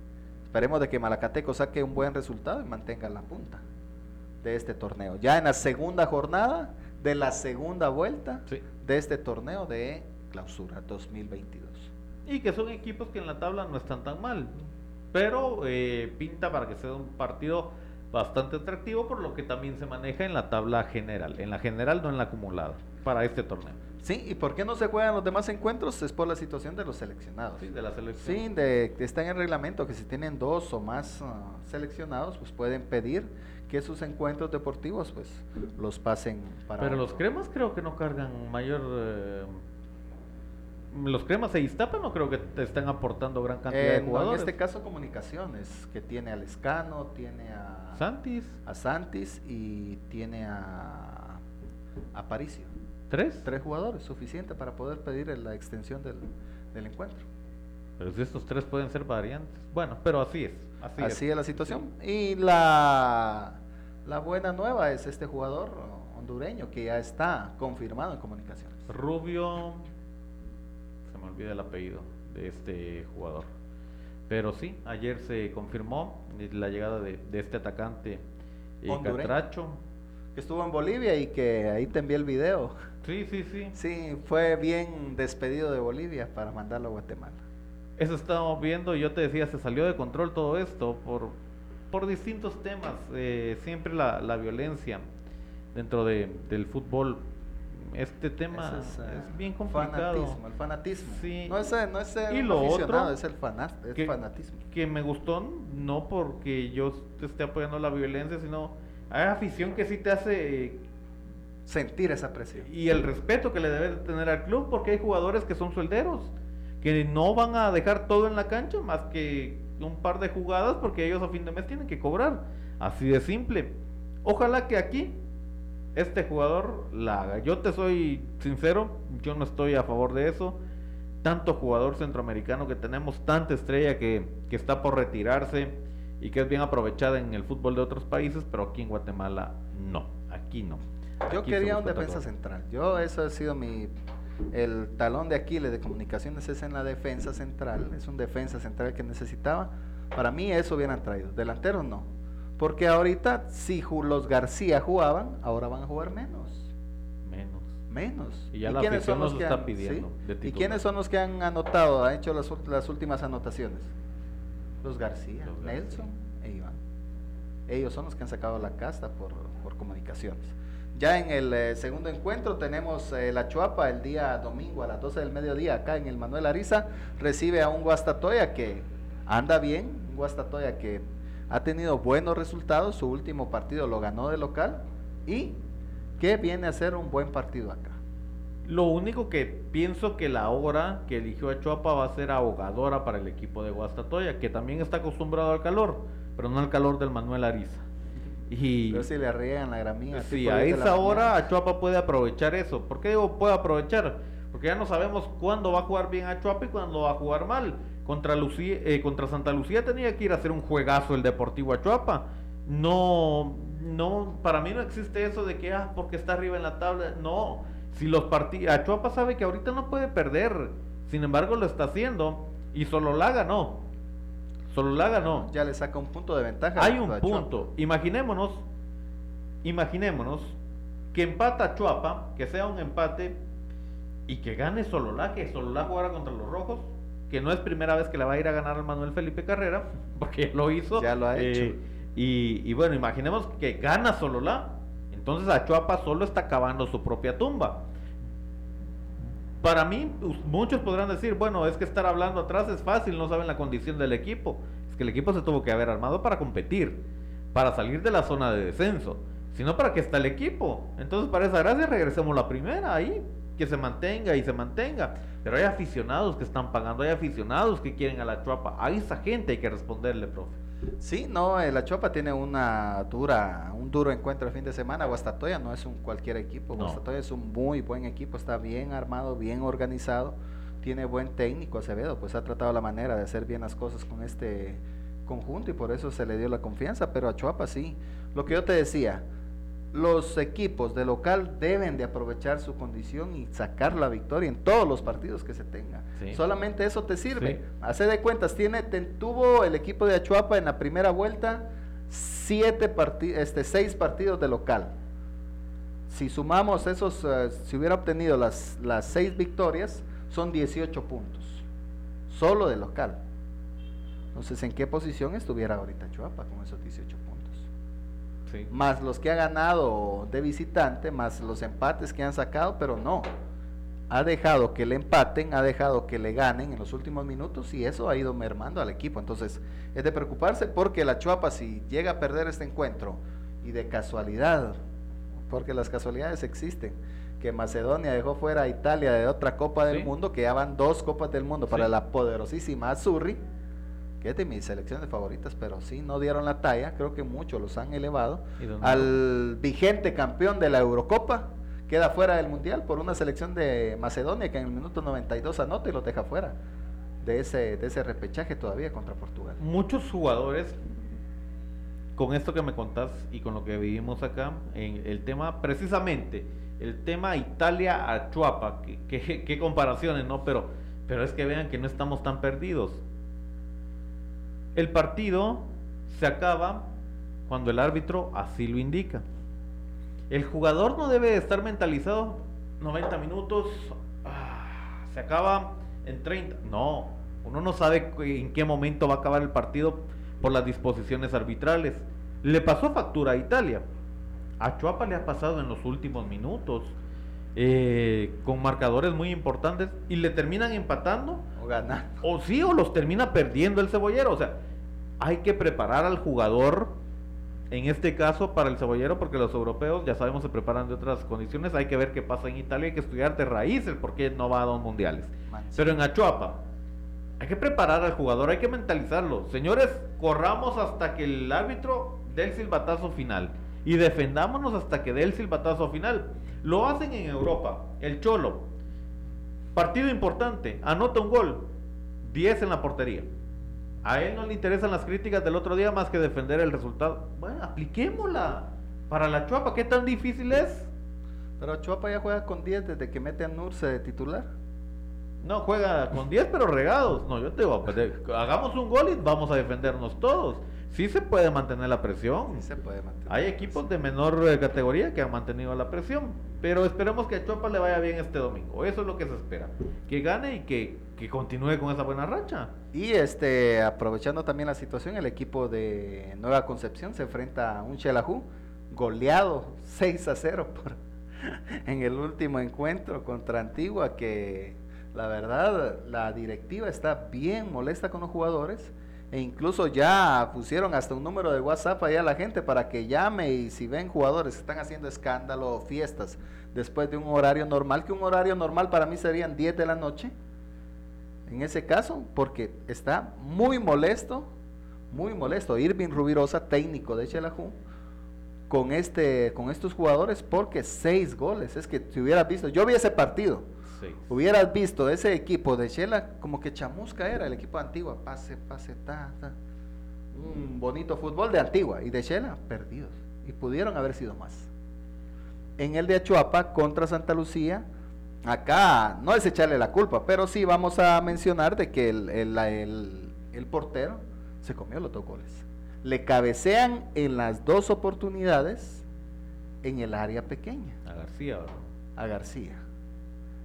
Esperemos de que Malacateco saque un buen resultado y mantenga la punta de este torneo. Ya en la segunda jornada de la segunda vuelta sí. de este torneo de clausura 2022. Y que son equipos que en la tabla no están tan mal pero eh, pinta para que sea un partido bastante atractivo por lo que también se maneja en la tabla general, en la general no en la acumulada para este torneo. Sí, ¿y por qué no se juegan los demás encuentros? Es por la situación de los seleccionados. Sí, de la selección. Sí, de, está en el reglamento que si tienen dos o más uh, seleccionados, pues pueden pedir que sus encuentros deportivos pues los pasen para Pero otro. los cremas creo que no cargan mayor eh, los cremas de Iztapa no creo que te estén aportando gran cantidad eh, de jugadores. En este caso comunicaciones, que tiene a Lescano, tiene a Santis, a Santis y tiene a Aparicio. ¿Tres? Tres jugadores, suficiente para poder pedir la extensión del, del encuentro. Pero si estos tres pueden ser variantes. Bueno, pero así es. Así, así es. es. la situación. Sí. Y la, la buena nueva es este jugador hondureño que ya está confirmado en comunicaciones. Rubio, se me olvida el apellido de este jugador. Pero sí, ayer se confirmó la llegada de, de este atacante eh, Catracho. Que estuvo en Bolivia y que ahí te envié el video. Sí, sí, sí. Sí, fue bien despedido de Bolivia para mandarlo a Guatemala. Eso estábamos viendo, yo te decía, se salió de control todo esto por, por distintos temas. Eh, siempre la, la, violencia dentro de, del fútbol este tema es, uh, es, bien complicado. Fanatismo, el fanatismo. Sí. No es, no es el y lo otro, es el fanat, es que, fanatismo. Que me gustó, no porque yo te esté apoyando la violencia, sino hay afición que sí te hace sentir esa presión. Y el respeto que le debes tener al club, porque hay jugadores que son suelderos, que no van a dejar todo en la cancha más que un par de jugadas, porque ellos a fin de mes tienen que cobrar. Así de simple. Ojalá que aquí este jugador la haga. Yo te soy sincero, yo no estoy a favor de eso. Tanto jugador centroamericano que tenemos, tanta estrella que, que, está por retirarse y que es bien aprovechada en el fútbol de otros países, pero aquí en Guatemala no. aquí no. Yo quería un defensa central. Yo, eso ha sido mi. El talón de Aquiles de comunicaciones es en la defensa central. Es un defensa central que necesitaba. Para mí, eso hubieran traído. Delanteros no. Porque ahorita, si los García jugaban, ahora van a jugar menos. Menos. Menos. Y ya la afición nos está pidiendo de ¿Y quiénes son los que han anotado, han hecho las, las últimas anotaciones? Los García, Los García. Nelson e Iván. Ellos son los que han sacado la casta por, por comunicaciones. Ya en el eh, segundo encuentro tenemos eh, la Chuapa el día domingo a las 12 del mediodía acá en el Manuel Ariza. Recibe a un Guastatoya que anda bien, un Guastatoya que ha tenido buenos resultados. Su último partido lo ganó de local y que viene a ser un buen partido acá. Lo único que pienso que la hora que eligió a Chuapa va a ser ahogadora para el equipo de Guastatoya, que también está acostumbrado al calor, pero no al calor del Manuel Ariza. Y Pero si le riegan la gramía. sí, a 10 de la esa hora. Achuapa puede aprovechar eso. ¿Por qué digo puede aprovechar? Porque ya no sabemos cuándo va a jugar bien Achuapa y cuándo va a jugar mal. Contra, Lucía, eh, contra Santa Lucía tenía que ir a hacer un juegazo el Deportivo Achuapa. No, no, para mí no existe eso de que, ah, porque está arriba en la tabla. No, si los partidos, Achuapa sabe que ahorita no puede perder. Sin embargo, lo está haciendo. Y Sololá ganó. Sololá ganó. Ya le saca un punto de ventaja. Hay un Chuapa. punto. Imaginémonos, imaginémonos que empata Chuapa, que sea un empate y que gane Sololá, que Sololá jugara contra los Rojos, que no es primera vez que le va a ir a ganar al Manuel Felipe Carrera, porque lo hizo. Ya lo ha eh, hecho. Y, y bueno, imaginemos que gana Sololá, entonces a Chuapa solo está cavando su propia tumba. Para mí, us- muchos podrán decir, bueno, es que estar hablando atrás es fácil, no saben la condición del equipo. Es que el equipo se tuvo que haber armado para competir, para salir de la zona de descenso. Si no, ¿para qué está el equipo? Entonces, para esa gracia, regresemos la primera ahí, que se mantenga y se mantenga. Pero hay aficionados que están pagando, hay aficionados que quieren a la chuapa. A esa gente hay que responderle, profe. Sí, no, eh, la Chuapa tiene una dura, un duro encuentro el fin de semana. Guastatoya no es un cualquier equipo. No. Guastatoya es un muy buen equipo, está bien armado, bien organizado, tiene buen técnico Acevedo, pues ha tratado la manera de hacer bien las cosas con este conjunto y por eso se le dio la confianza, pero a Chuapa sí. Lo que yo te decía, los equipos de local deben de aprovechar su condición y sacar la victoria en todos los partidos que se tenga. Sí. Solamente eso te sirve. Sí. Hace de cuentas, tiene, tuvo el equipo de Achuapa en la primera vuelta siete este, seis partidos de local. Si sumamos esos, eh, si hubiera obtenido las, las seis victorias, son 18 puntos. Solo de local. Entonces, ¿en qué posición estuviera ahorita Achuapa con esos 18 puntos? Sí. más los que ha ganado de visitante, más los empates que han sacado, pero no. Ha dejado que le empaten, ha dejado que le ganen en los últimos minutos y eso ha ido mermando al equipo. Entonces, es de preocuparse porque la Chuapa, si llega a perder este encuentro y de casualidad, porque las casualidades existen, que Macedonia dejó fuera a Italia de otra Copa del Sí. Mundo, que ya van dos Copas del Mundo para Sí. la poderosísima Azurri, que es de mis selecciones favoritas, pero sí no dieron la talla, creo que muchos los han elevado. ¿Y dónde Al vigente campeón de la Eurocopa, queda fuera del Mundial por una selección de Macedonia que en el minuto 92 anota y lo deja fuera de ese, de ese repechaje todavía contra Portugal. muchos jugadores, con esto que me contás y con lo que vivimos acá, en el tema, precisamente, el tema Italia a Chuapa, qué comparaciones, ¿no? Pero, pero es que vean que no estamos tan perdidos. El partido se acaba cuando el árbitro así lo indica. El jugador no debe estar mentalizado 90 minutos, ah, se acaba en 30. No, uno no sabe en qué momento va a acabar el partido por las disposiciones arbitrales. Le pasó factura a Italia. A Chuapa le ha pasado en los últimos minutos, eh, con marcadores muy importantes, y le terminan empatando O ganar. o sí, o los termina perdiendo el cebollero. O sea, hay que preparar al jugador, en este caso para el cebollero, porque los europeos, ya sabemos, se preparan de otras condiciones. Hay que ver qué pasa en Italia, hay que estudiar de raíz el por qué no va a dos mundiales. Pero en Achuapa, hay que preparar al jugador, hay que mentalizarlo. Señores, corramos hasta que el árbitro dé el silbatazo final. Y defendámonos hasta que dé el silbatazo final. Lo hacen en Europa. El Cholo. Partido importante. Anota un gol. 10 en la portería. A él no le interesan las críticas del otro día más que defender el resultado. Bueno, apliquémosla. Para la Chuapa, ¿qué tan difícil es? Pero Chuapa ya juega con 10 desde que mete a Nurse de titular. No, juega con 10 pero regados. No, yo te digo, pues, hagamos un gol y vamos a defendernos todos. Sí se puede mantener la presión. Sí se puede mantener. Hay equipos de menor eh, categoría que han mantenido la presión, pero esperemos que a Chuapa le vaya bien este domingo. Eso es lo que se espera. Que gane y que, que continúe con esa buena racha. Y este, aprovechando también la situación, el equipo de Nueva Concepción se enfrenta a un Xelajú goleado 6 a 0 por- en el último encuentro contra Antigua, que la verdad la directiva está bien molesta con los jugadores e incluso ya pusieron hasta un número de WhatsApp ahí a la gente para que llame y si ven jugadores que están haciendo escándalo o fiestas después de un horario normal, que un horario normal para mí serían 10 de la noche, en ese caso, porque está muy molesto, muy molesto, Irving Rubirosa, técnico de Xelajú, con, este, con estos jugadores, porque seis goles, es que si hubieras visto, yo vi ese partido, Hubieras visto ese equipo de Shela, como que chamusca era el equipo de Antigua, pase, pase, ta, ta, un bonito fútbol de Antigua, y de Shela, perdidos, y pudieron haber sido más. En el de Achuapa contra Santa Lucía, acá no es echarle la culpa, pero sí vamos a mencionar de que el, el- el portero se comió los dos goles. Le cabecean en las dos oportunidades en el área pequeña A García, ¿verdad? a García.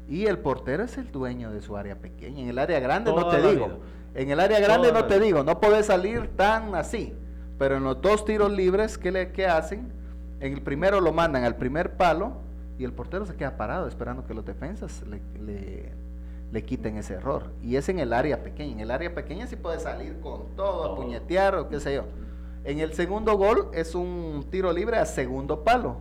Y el portero es el dueño de su área pequeña. En el área grande no te digo. vida. En el área grande Toda no te digo. No puedes salir tan así. Pero en los dos tiros libres, ¿qué, le, qué hacen? En el primero lo mandan al primer palo y el portero se queda parado esperando que los defensas le, le- le quiten ese error. Y es en el área pequeña. En el área pequeña sí puede salir con todo, a puñetear o qué sé yo. En el segundo gol es un tiro libre a segundo palo.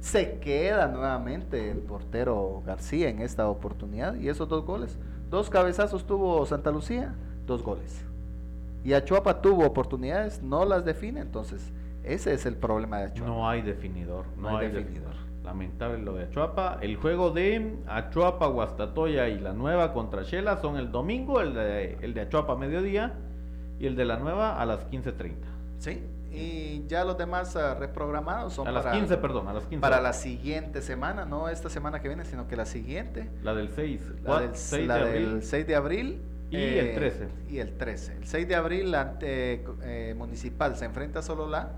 Se queda nuevamente el portero García en esta oportunidad y esos dos goles. Dos cabezazos tuvo Santa Lucía, dos goles. Y Achuapa tuvo oportunidades, no las define, entonces ese es el problema de Achuapa. No hay definidor. No, No hay hay, definidor. definidor. Lamentable lo de Achuapa. El juego de Achuapa, Guastatoya y la nueva contra Shela son el domingo, el de, el de Achuapa a mediodía y el de la nueva a las 15.30. Sí, y ya los demás ah, reprogramados son A las para, 15, perdón, a las 15. para la siguiente semana, no esta semana que viene, sino que la siguiente. La del 6. La, del, 6 la de abril. del 6 de abril. Y el 13. Y el 13. El 6 de abril ante eh, Municipal se enfrenta a Sololá.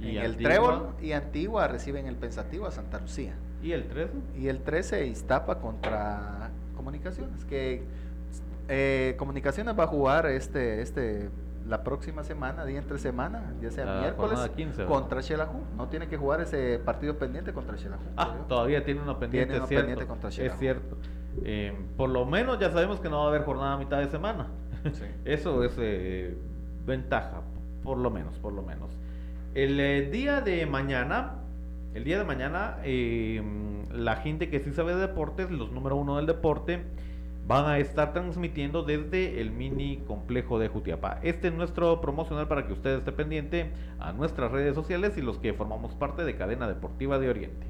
Y en el Antigua. Trébol y Antigua reciben el Pensativo a Santa Lucía. Y el 13. Y el 13 Iztapa contra Comunicaciones. Que eh, Comunicaciones va a jugar este, este, la próxima semana, día entre semana, ya sea La miércoles, jornada 15, ¿verdad? contra Xelajú. No tiene que jugar ese partido pendiente contra Xelajú. Ah, todavía tiene uno pendiente, Tiene uno es cierto. pendiente contra es cierto. Eh, por lo menos ya sabemos que no va a haber jornada a mitad de semana. Sí. Eso es eh, ventaja, por lo menos, por lo menos. El eh, día de mañana, el día de mañana, eh, la gente que sí sabe de deportes, los número uno del deporte, van a estar transmitiendo desde el mini complejo de Jutiapa. Este es nuestro promocional para que usted esté pendiente a nuestras redes sociales y los que formamos parte de Cadena Deportiva de Oriente.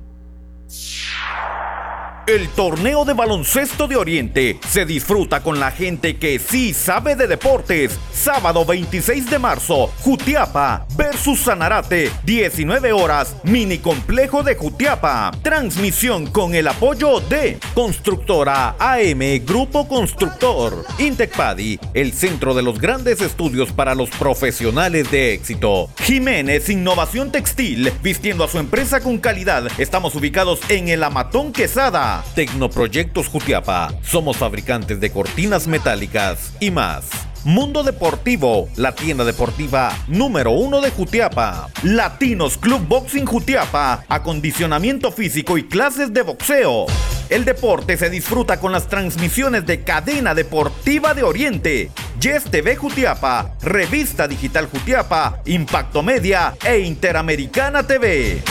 El torneo de baloncesto de Oriente se disfruta con la gente que sí sabe de deportes. Sábado 26 de marzo, Jutiapa versus Sanarate, 19 horas, mini complejo de Jutiapa. Transmisión con el apoyo de Constructora AM Grupo Constructor, Intecpadi, el centro de los grandes estudios para los profesionales de éxito. Jiménez Innovación Textil, vistiendo a su empresa con calidad. Estamos ubicados en el Amatón Quesada. Tecnoproyectos Jutiapa. Somos fabricantes de cortinas metálicas y más. Mundo Deportivo, la tienda deportiva número uno de Jutiapa. Latinos Club Boxing Jutiapa, acondicionamiento físico y clases de boxeo. El deporte se disfruta con las transmisiones de Cadena Deportiva de Oriente, Yes TV Jutiapa, Revista Digital Jutiapa, Impacto Media e Interamericana TV.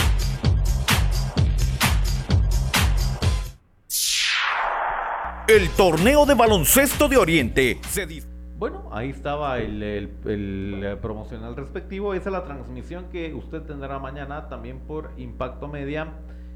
El torneo de baloncesto de Oriente se Bueno, ahí estaba el, promocional respectivo. Esa es la transmisión que usted tendrá mañana también por Impacto Media.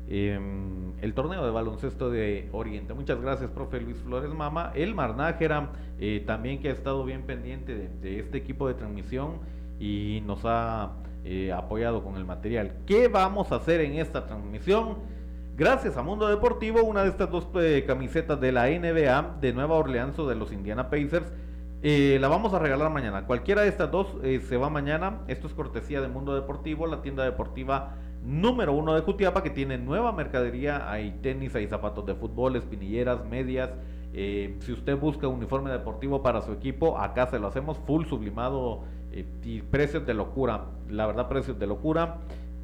em, el torneo de baloncesto de Oriente. Muchas gracias, profe Luis Flores Mama. El Marnájera eh, también que ha estado bien pendiente de, de este equipo de transmisión y nos ha eh, apoyado con el material. ¿Qué vamos a hacer en esta transmisión? Gracias a Mundo Deportivo, una de estas dos eh, camisetas de la NBA de Nueva Orleans o de los Indiana Pacers, eh, la vamos a regalar mañana. Cualquiera de estas dos se va mañana. Esto es cortesía de Mundo Deportivo, la tienda deportiva número uno de Jutiapa que tiene nueva mercadería. Hay tenis, hay zapatos de fútbol, espinilleras, medias. si usted busca uniforme deportivo para su equipo, acá se lo hacemos full sublimado eh, y precios de locura, la verdad precios de locura.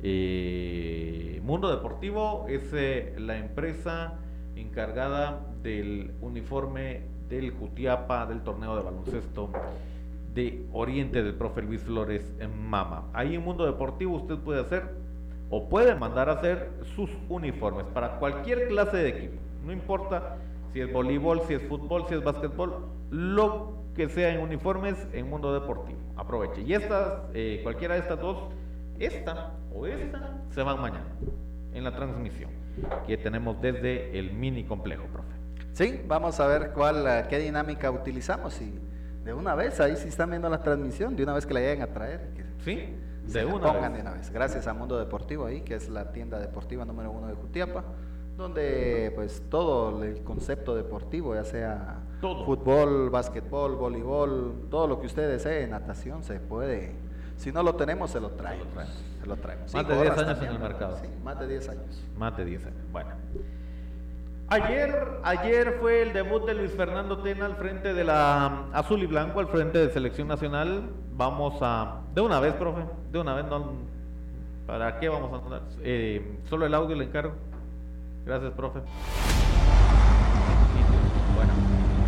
Eh, Mundo Deportivo es eh, la empresa encargada del uniforme del Jutiapa del torneo de baloncesto de Oriente del profe Luis Flores en Mama. Ahí en Mundo Deportivo usted puede hacer o puede mandar a hacer sus uniformes para cualquier clase de equipo. No importa si es voleibol, si es fútbol, si es básquetbol, lo que sea en uniformes en Mundo Deportivo. Aproveche. Y estas, eh, cualquiera de estas dos, esta o esta, se van mañana en la transmisión que tenemos desde el mini complejo, profe. Sí, vamos a ver cuál, eh, qué dinámica utilizamos y de una vez, ahí si están viendo la transmisión, de una vez que la lleguen a traer. Que sí, de una, pongan de una vez. Gracias a Mundo Deportivo ahí, que es la tienda deportiva número uno de Jutiapa, donde pues todo el concepto deportivo, ya sea Fútbol, básquetbol, voleibol, todo lo que usted desee, natación, se puede. Si no lo tenemos, se lo traemos. Se lo traemos. Más de 10 años en el mercado. más de 10 años. Más de 10 años. Bueno. Ayer, ayer fue el debut de Luis Fernando Tena al frente de la Azul y Blanco, al frente de Selección Nacional. Vamos a. De una vez, profe. De una vez, no. ¿Para qué vamos a eh, solo el audio le encargo. Gracias, profe.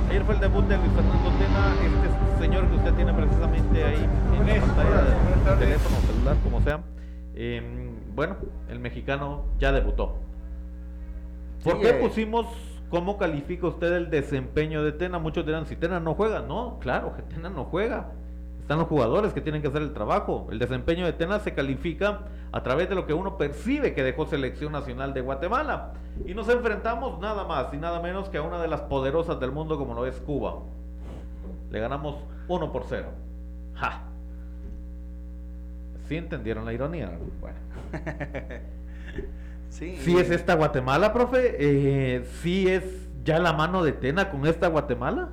Ayer fue el debut de Luis Fernando Tena, este señor que usted tiene precisamente ahí en esta teléfono, celular, como sea. Em, bueno, el mexicano ya debutó. ¿Por qué eh. pusimos cómo califica usted el desempeño de Tena? Muchos dirán, si Tena no juega, no, claro que Tena no juega. Están los jugadores que tienen que hacer el trabajo. El desempeño de Tena se califica a través de lo que uno percibe que dejó Selección Nacional de Guatemala. Y nos enfrentamos nada más y nada menos que a una de las poderosas del mundo como lo es Cuba. Le ganamos 1 por 0. ¡Ja! ¿Sí entendieron la ironía? Bueno. sí. ¿Sí es esta Guatemala, profe? Eh, ¿Sí es ya la mano de Tena con esta Guatemala?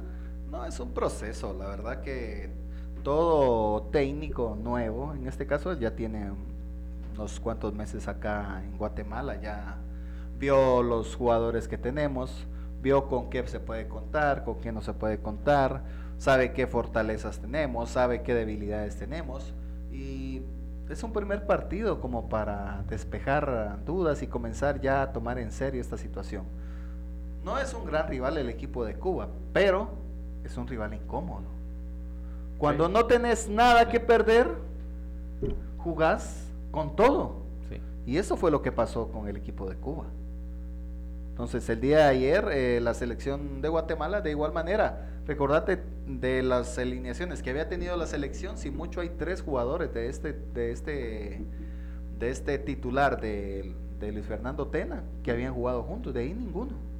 No, es un proceso. La verdad que todo técnico nuevo, en este caso ya tiene unos cuantos meses acá en Guatemala, ya vio los jugadores que tenemos, vio con qué se puede contar, con qué no se puede contar, sabe qué fortalezas tenemos, sabe qué debilidades tenemos y es un primer partido como para despejar dudas y comenzar ya a tomar en serio esta situación. No es un gran rival el equipo de Cuba, pero es un rival incómodo cuando no tenés nada que perder, jugás con todo. Y eso fue lo que pasó con el equipo de Cuba. Entonces, el día de ayer, eh, la selección de Guatemala, de igual manera, recordate de las alineaciones que había tenido la selección, si mucho hay tres jugadores de este, de este, de este titular de, de Luis Fernando Tena que habían jugado juntos, de ahí ninguno.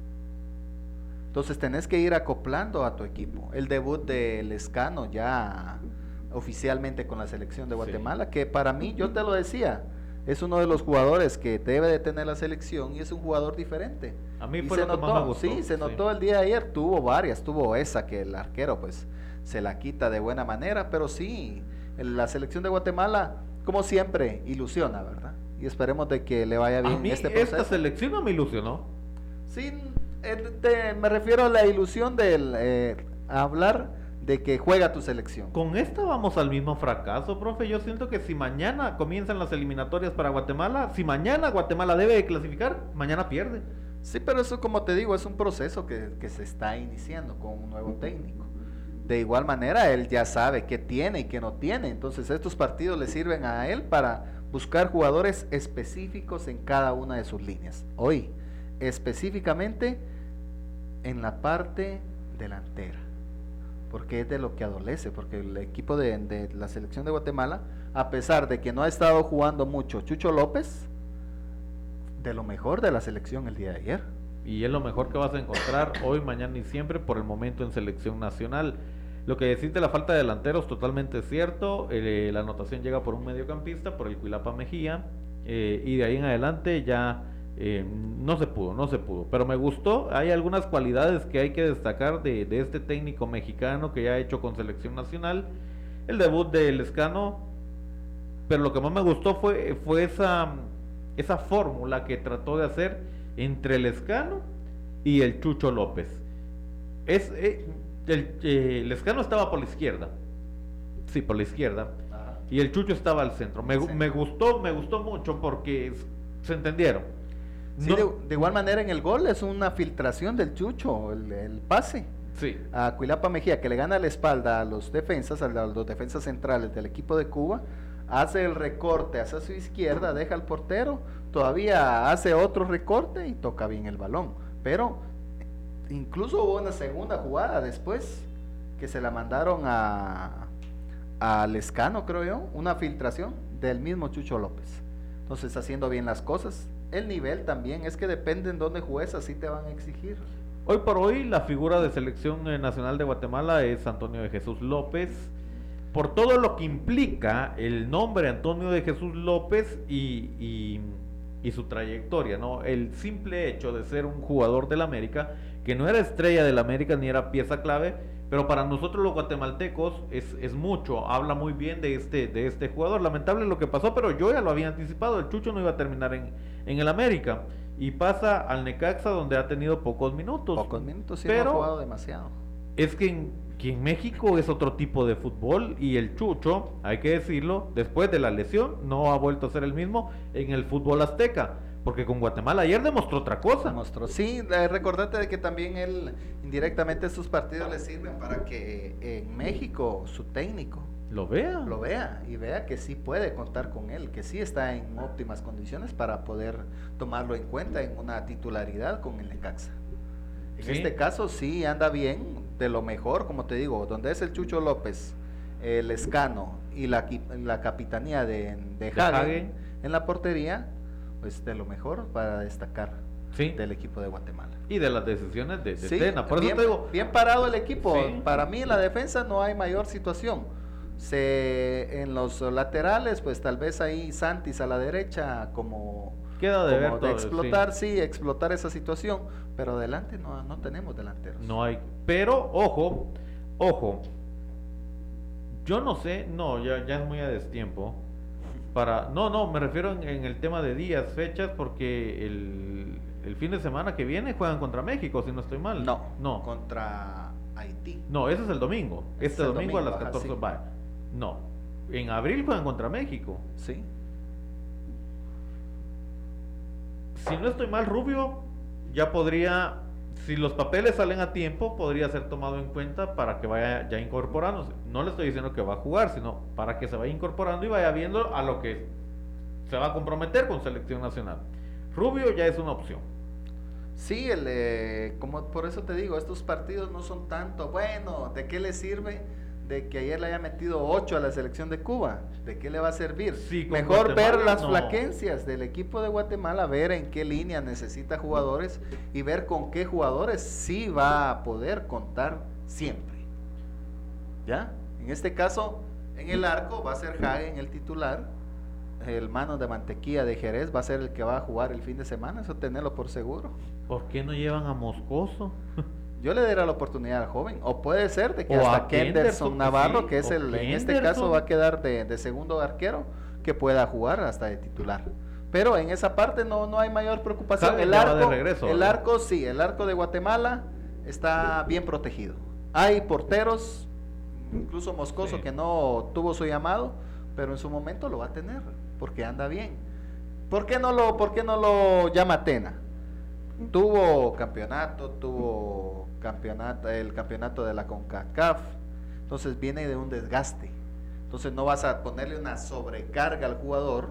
Entonces tenés que ir acoplando a tu equipo. El debut de Lescano ya oficialmente con la selección de Guatemala, que para mí, yo te lo decía, es uno de los jugadores que debe de tener la selección y es un jugador diferente. A mí fue se notó, Sí, se notó el día de ayer, tuvo varias, tuvo esa que el arquero pues se la quita de buena manera, pero sí, la selección de Guatemala, como siempre, ilusiona, ¿verdad? Y esperemos de que le vaya bien a mí este proceso. Esta selección no me ilusionó. Sí, eh, me refiero a la ilusión de eh, hablar de que juega tu selección. Con esta vamos al mismo fracaso, profe. Yo siento que si mañana comienzan las eliminatorias para Guatemala, si mañana Guatemala debe clasificar, mañana pierde. Sí, pero eso como te digo, es un proceso que, que se está iniciando con un nuevo técnico. De igual manera, él ya sabe qué tiene y qué no tiene. Entonces estos partidos le sirven a él para buscar jugadores específicos en cada una de sus líneas. Hoy, específicamente, en la parte delantera, porque es de lo que adolece, porque el equipo de, la selección de Guatemala, a pesar de que no ha estado jugando mucho Chucho López, de lo mejor de la selección el día de ayer. Y es lo mejor que vas a encontrar hoy, mañana y siempre por el momento en selección nacional. Lo que decís de la falta de delanteros, totalmente cierto. Eh, la anotación llega por un mediocampista, por el Cuilapa Mejía. Eh, y de ahí en adelante ya eh, no se pudo, no se pudo. Pero me gustó. Hay algunas cualidades que hay que destacar de, de este técnico mexicano que ya ha hecho con selección nacional. El debut de Lescano. Pero lo que más me gustó fue, fue esa, esa fórmula que trató de hacer entre Lescano y el Chucho López. Es, el, eh, Lescano estaba por la izquierda. Sí, por la izquierda. Y el Chucho estaba al centro. Me, me, gustó, me gustó mucho porque se entendieron. De, igual manera en el gol es una filtración del Chucho, el, pase. Sí. A Cuilapa Mejía, que le gana la espalda a los defensas, a los defensas centrales del equipo de Cuba, hace el recorte hacia su izquierda, deja al portero, todavía hace otro recorte y toca bien el balón. Pero incluso hubo una segunda jugada después que se la mandaron a, a Lescano, creo yo, una filtración del mismo Chucho López. Entonces, haciendo bien las cosas. El nivel también es que depende en dónde juegues, así te van a exigir. Hoy por hoy, la figura de selección eh, nacional de Guatemala es Antonio de Jesús López. Por todo lo que implica el nombre Antonio de Jesús López y, y su trayectoria, ¿no? El simple hecho de ser un jugador del América que no era estrella del América ni era pieza clave, pero para nosotros los guatemaltecos es, es, mucho, habla muy bien de este, de este jugador. Lamentable lo que pasó, pero yo ya lo había anticipado, el Chucho no iba a terminar en, en el América. Y pasa al Necaxa donde ha tenido pocos minutos. Pocos minutos, sí, pero ha jugado demasiado. Es que en, que en México es otro tipo de fútbol y el Chucho, hay que decirlo, después de la lesión no ha vuelto a ser el mismo en el fútbol azteca. Porque con Guatemala ayer demostró otra cosa. Demostró, sí, eh, recordate de que también él indirectamente sus partidos le sirven para que en México su técnico lo vea. Lo vea y vea que sí puede contar con él, que sí está en óptimas condiciones para poder tomarlo en cuenta en una titularidad con el Necaxa. En este caso sí anda bien, de lo mejor, como te digo, donde es el Chucho López, el Escano y la, la capitanía de, de, Hagen, en la portería, pues de lo mejor para destacar del equipo de Guatemala. Y de las decisiones de, Tena. Por bien, eso digo, bien parado el equipo. Para mí en la defensa no hay mayor situación. Se, en los laterales, pues tal vez ahí Santis a la derecha como queda de, ver explotar, sí. explotar esa situación, pero adelante no, no tenemos delanteros. No hay, pero ojo, ojo, yo no sé, no, ya, ya es muy a destiempo, para no no me refiero en, el tema de días fechas porque el, el, fin de semana que viene juegan contra México si no estoy mal. No no. contra Haití. No ese es el domingo. Este domingo, a las 14 no en abril juegan contra México. Sí. Si no estoy mal Rubio ya podría si los papeles salen a tiempo, podría ser tomado en cuenta para que vaya ya incorporándose. No le estoy diciendo que va a jugar, sino para que se vaya incorporando y vaya viendo a lo que se va a comprometer con selección nacional. Rubio ya es una opción. Sí, el, eh, como por eso te digo, estos partidos no son tanto, bueno, ¿de qué le sirve? De que ayer le haya metido 8 a la selección de Cuba. ¿De qué le va a servir? Mejor ver las flaquencias del equipo de Guatemala, ver en qué línea necesita jugadores y ver con qué jugadores sí va a poder contar siempre. ¿Ya? En este caso, en el arco va a ser Hagen el titular. El mano de mantequilla de Jerez va a ser el que va a jugar el fin de semana, eso tenerlo por seguro. ¿Por qué no llevan a Moscoso? yo le daría la oportunidad al joven. O puede ser de que hasta Kenderson Navarro, que es el, en este caso va a quedar de, segundo arquero, que pueda jugar hasta de titular. Pero en esa parte no, no hay mayor preocupación. El arco, el arco sí, el arco de Guatemala está bien protegido. Hay porteros, incluso Moscoso, que no tuvo su llamado, pero en su momento lo va a tener, porque anda bien. ¿Por qué no lo, por qué no lo llama Tena? Tuvo campeonato, tuvo campeonato, el campeonato de la CONCACAF. Entonces viene de un desgaste. Entonces no vas a ponerle una sobrecarga al jugador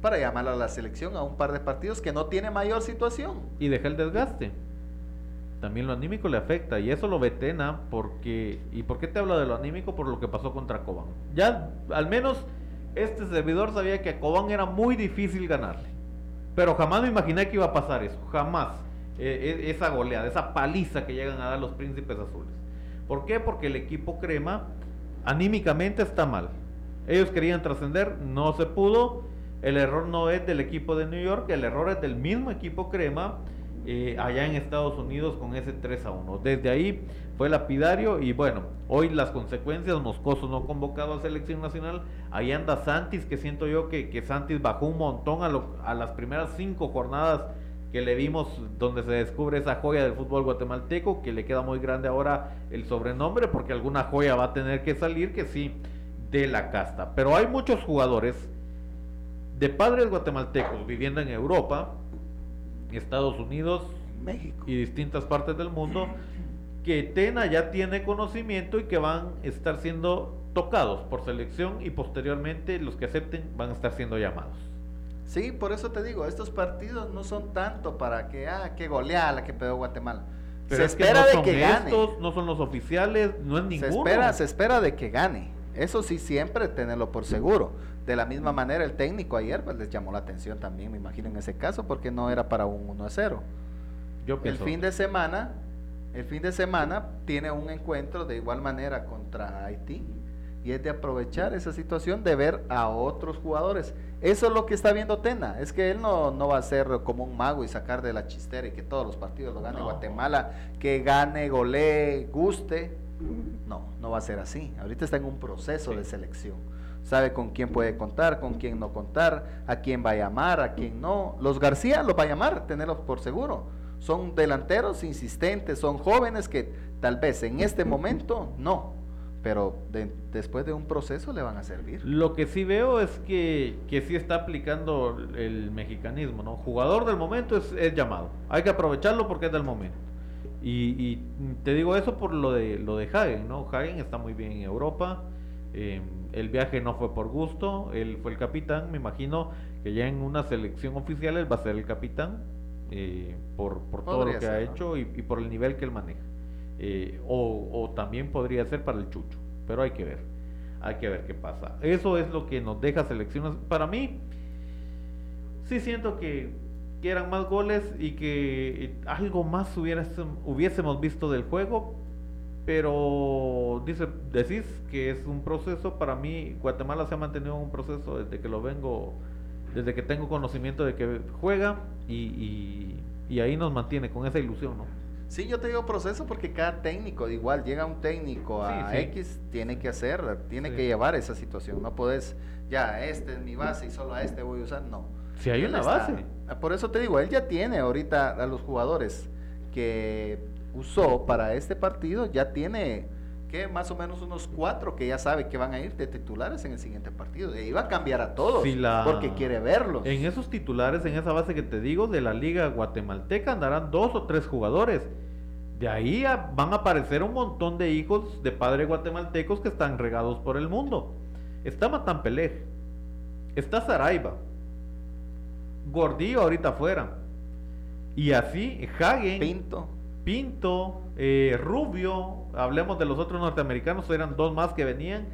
para llamarlo a la selección a un par de partidos que no tiene mayor situación. Y deja el desgaste. También lo anímico le afecta y eso lo vetena porque... ¿Y por qué te hablo de lo anímico? Por lo que pasó contra Cobán. Ya al menos este servidor sabía que a Cobán era muy difícil ganarle. Pero jamás me imaginé que iba a pasar eso. Jamás. E, e, esa goleada, esa paliza que llegan a dar los príncipes azules. ¿Por qué? Porque el equipo crema anímicamente está mal. Ellos querían trascender, no se pudo. El error no es del equipo de New York, el error es del mismo equipo crema eh, allá en Estados Unidos con ese 3 a 1. Desde ahí fue lapidario y bueno, hoy las consecuencias, Moscoso no convocado a selección nacional, ahí anda Santis, que siento yo que, que Santis bajó un montón a, a las primeras cinco jornadas que le vimos donde se descubre esa joya del fútbol guatemalteco, que le queda muy grande ahora el sobrenombre, porque alguna joya va a tener que salir, que sí, de la casta. Pero hay muchos jugadores de padres guatemaltecos viviendo en Europa, Estados Unidos, México y distintas partes del mundo, que Tena ya tiene conocimiento y que van a estar siendo tocados por selección y posteriormente los que acepten van a estar siendo llamados. Sí, por eso te digo, estos partidos no son tanto para que, ah, que goleada la que pegó Guatemala. se espera de que gane. No son los oficiales, no es ninguno. Se espera, se espera de que gane. Eso sí, siempre tenerlo por seguro. De la misma manera, el técnico ayer pues, les llamó la atención también, me imagino, en ese caso, porque no era para un 1 a 0. Yo el fin de semana, el fin de semana tiene un encuentro de igual manera contra Haití y es de aprovechar esa situación de ver a otros jugadores. Eso es lo que está viendo Tena, es que él no, no va a ser como un mago y sacar de la chistera y que todos los partidos lo gane Guatemala, que gane, golee, guste. No, no va a ser así. Ahorita está en un proceso de selección. Sabe con quién puede contar, con quién no contar, a quién va a llamar, a quién no. Los García los va a llamar, tenerlos por seguro. Son delanteros insistentes, son jóvenes que tal vez en este momento no, pero después de un proceso le van a servir. Lo que sí veo es que, que sí está aplicando el mexicanismo, ¿no? Jugador del momento es, llamado. Hay que aprovecharlo porque es del momento. Y, te digo eso por lo de lo de Hagen, ¿no? Hagen está muy bien en Europa. Eh, el viaje no fue por gusto, él fue el capitán. Me imagino que ya en una selección oficial él va a ser el capitán eh, por, por todo lo que ha hecho y por el nivel que él maneja. Eh, o, también podría ser para el Chucho, pero hay que ver, hay que ver qué pasa. Eso es lo que nos deja selecciones. Para mí, sí siento que, eran más goles y que eh, algo más hubiésemos visto del juego, pero dice, decís que es un proceso, para mí Guatemala se ha mantenido en un proceso desde que lo vengo, desde que tengo conocimiento de que juega y, y ahí nos mantiene con esa ilusión, ¿no? Sí, yo te digo proceso porque cada técnico, igual llega un técnico a X, tiene que hacer, tiene que llevar esa situación. No puedes, ya, este es mi base y solo a este voy a usar, no. Si hay una base. Por eso te digo, él ya tiene ahorita a los jugadores que usó para este partido, ya tiene que más o menos unos cuatro que ya sabe que van a ir de titulares en el siguiente partido. Y va a cambiar a todos porque quiere verlos. En esos titulares, en esa base que te digo, de la liga guatemalteca andarán dos o tres jugadores. De ahí van a aparecer un montón de hijos de padres guatemaltecos que están regados por el mundo. Está Matampelej, está Saraiva, Gordillo ahorita afuera. Y así, Hagen. Pinto. Pinto, eh, Rubio, hablemos de los otros norteamericanos, eran dos más que venían.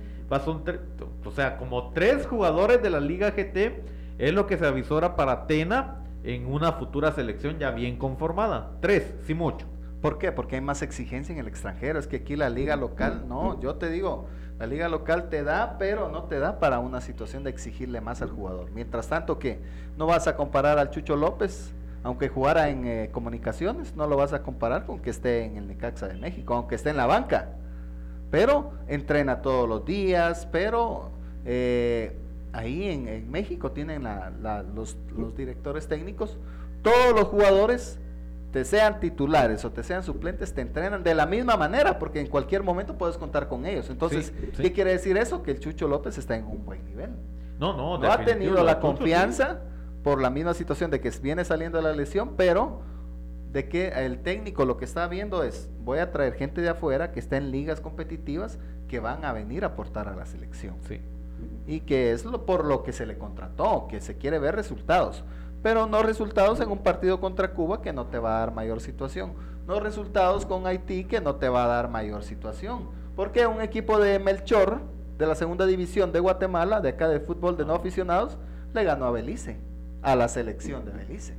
O sea, como tres jugadores de la Liga GT es lo que se avisora para Tena en una futura selección ya bien conformada. Tres, sí mucho. ¿Por qué? Porque hay más exigencia en el extranjero. Es que aquí la liga local, no, yo te digo, la liga local te da, pero no te da para una situación de exigirle más al jugador. Mientras tanto que no vas a comparar al Chucho López, aunque jugara en eh, comunicaciones, no lo vas a comparar con que esté en el Necaxa de México, aunque esté en la banca. Pero entrena todos los días, pero eh, ahí en, México tienen los, los directores técnicos, todos los jugadores te sean titulares o te sean suplentes, te entrenan de la misma manera, porque en cualquier momento puedes contar con ellos. Entonces, ¿qué quiere decir eso? Que el Chucho López está en un buen nivel. No, no, no ha tenido la confianza por la misma situación de que viene saliendo de la lesión, pero de que el técnico lo que está viendo es, voy a traer gente de afuera que está en ligas competitivas que van a venir a aportar a la selección. Sí. Y que es lo, por lo que se le contrató, que se quiere ver resultados pero no resultados en un partido contra Cuba que no te va a dar mayor situación, no resultados con Haití que no te va a dar mayor situación, porque un equipo de Melchor, de la segunda división de Guatemala, de acá de fútbol de no aficionados, le ganó a Belice, a la selección de Belice.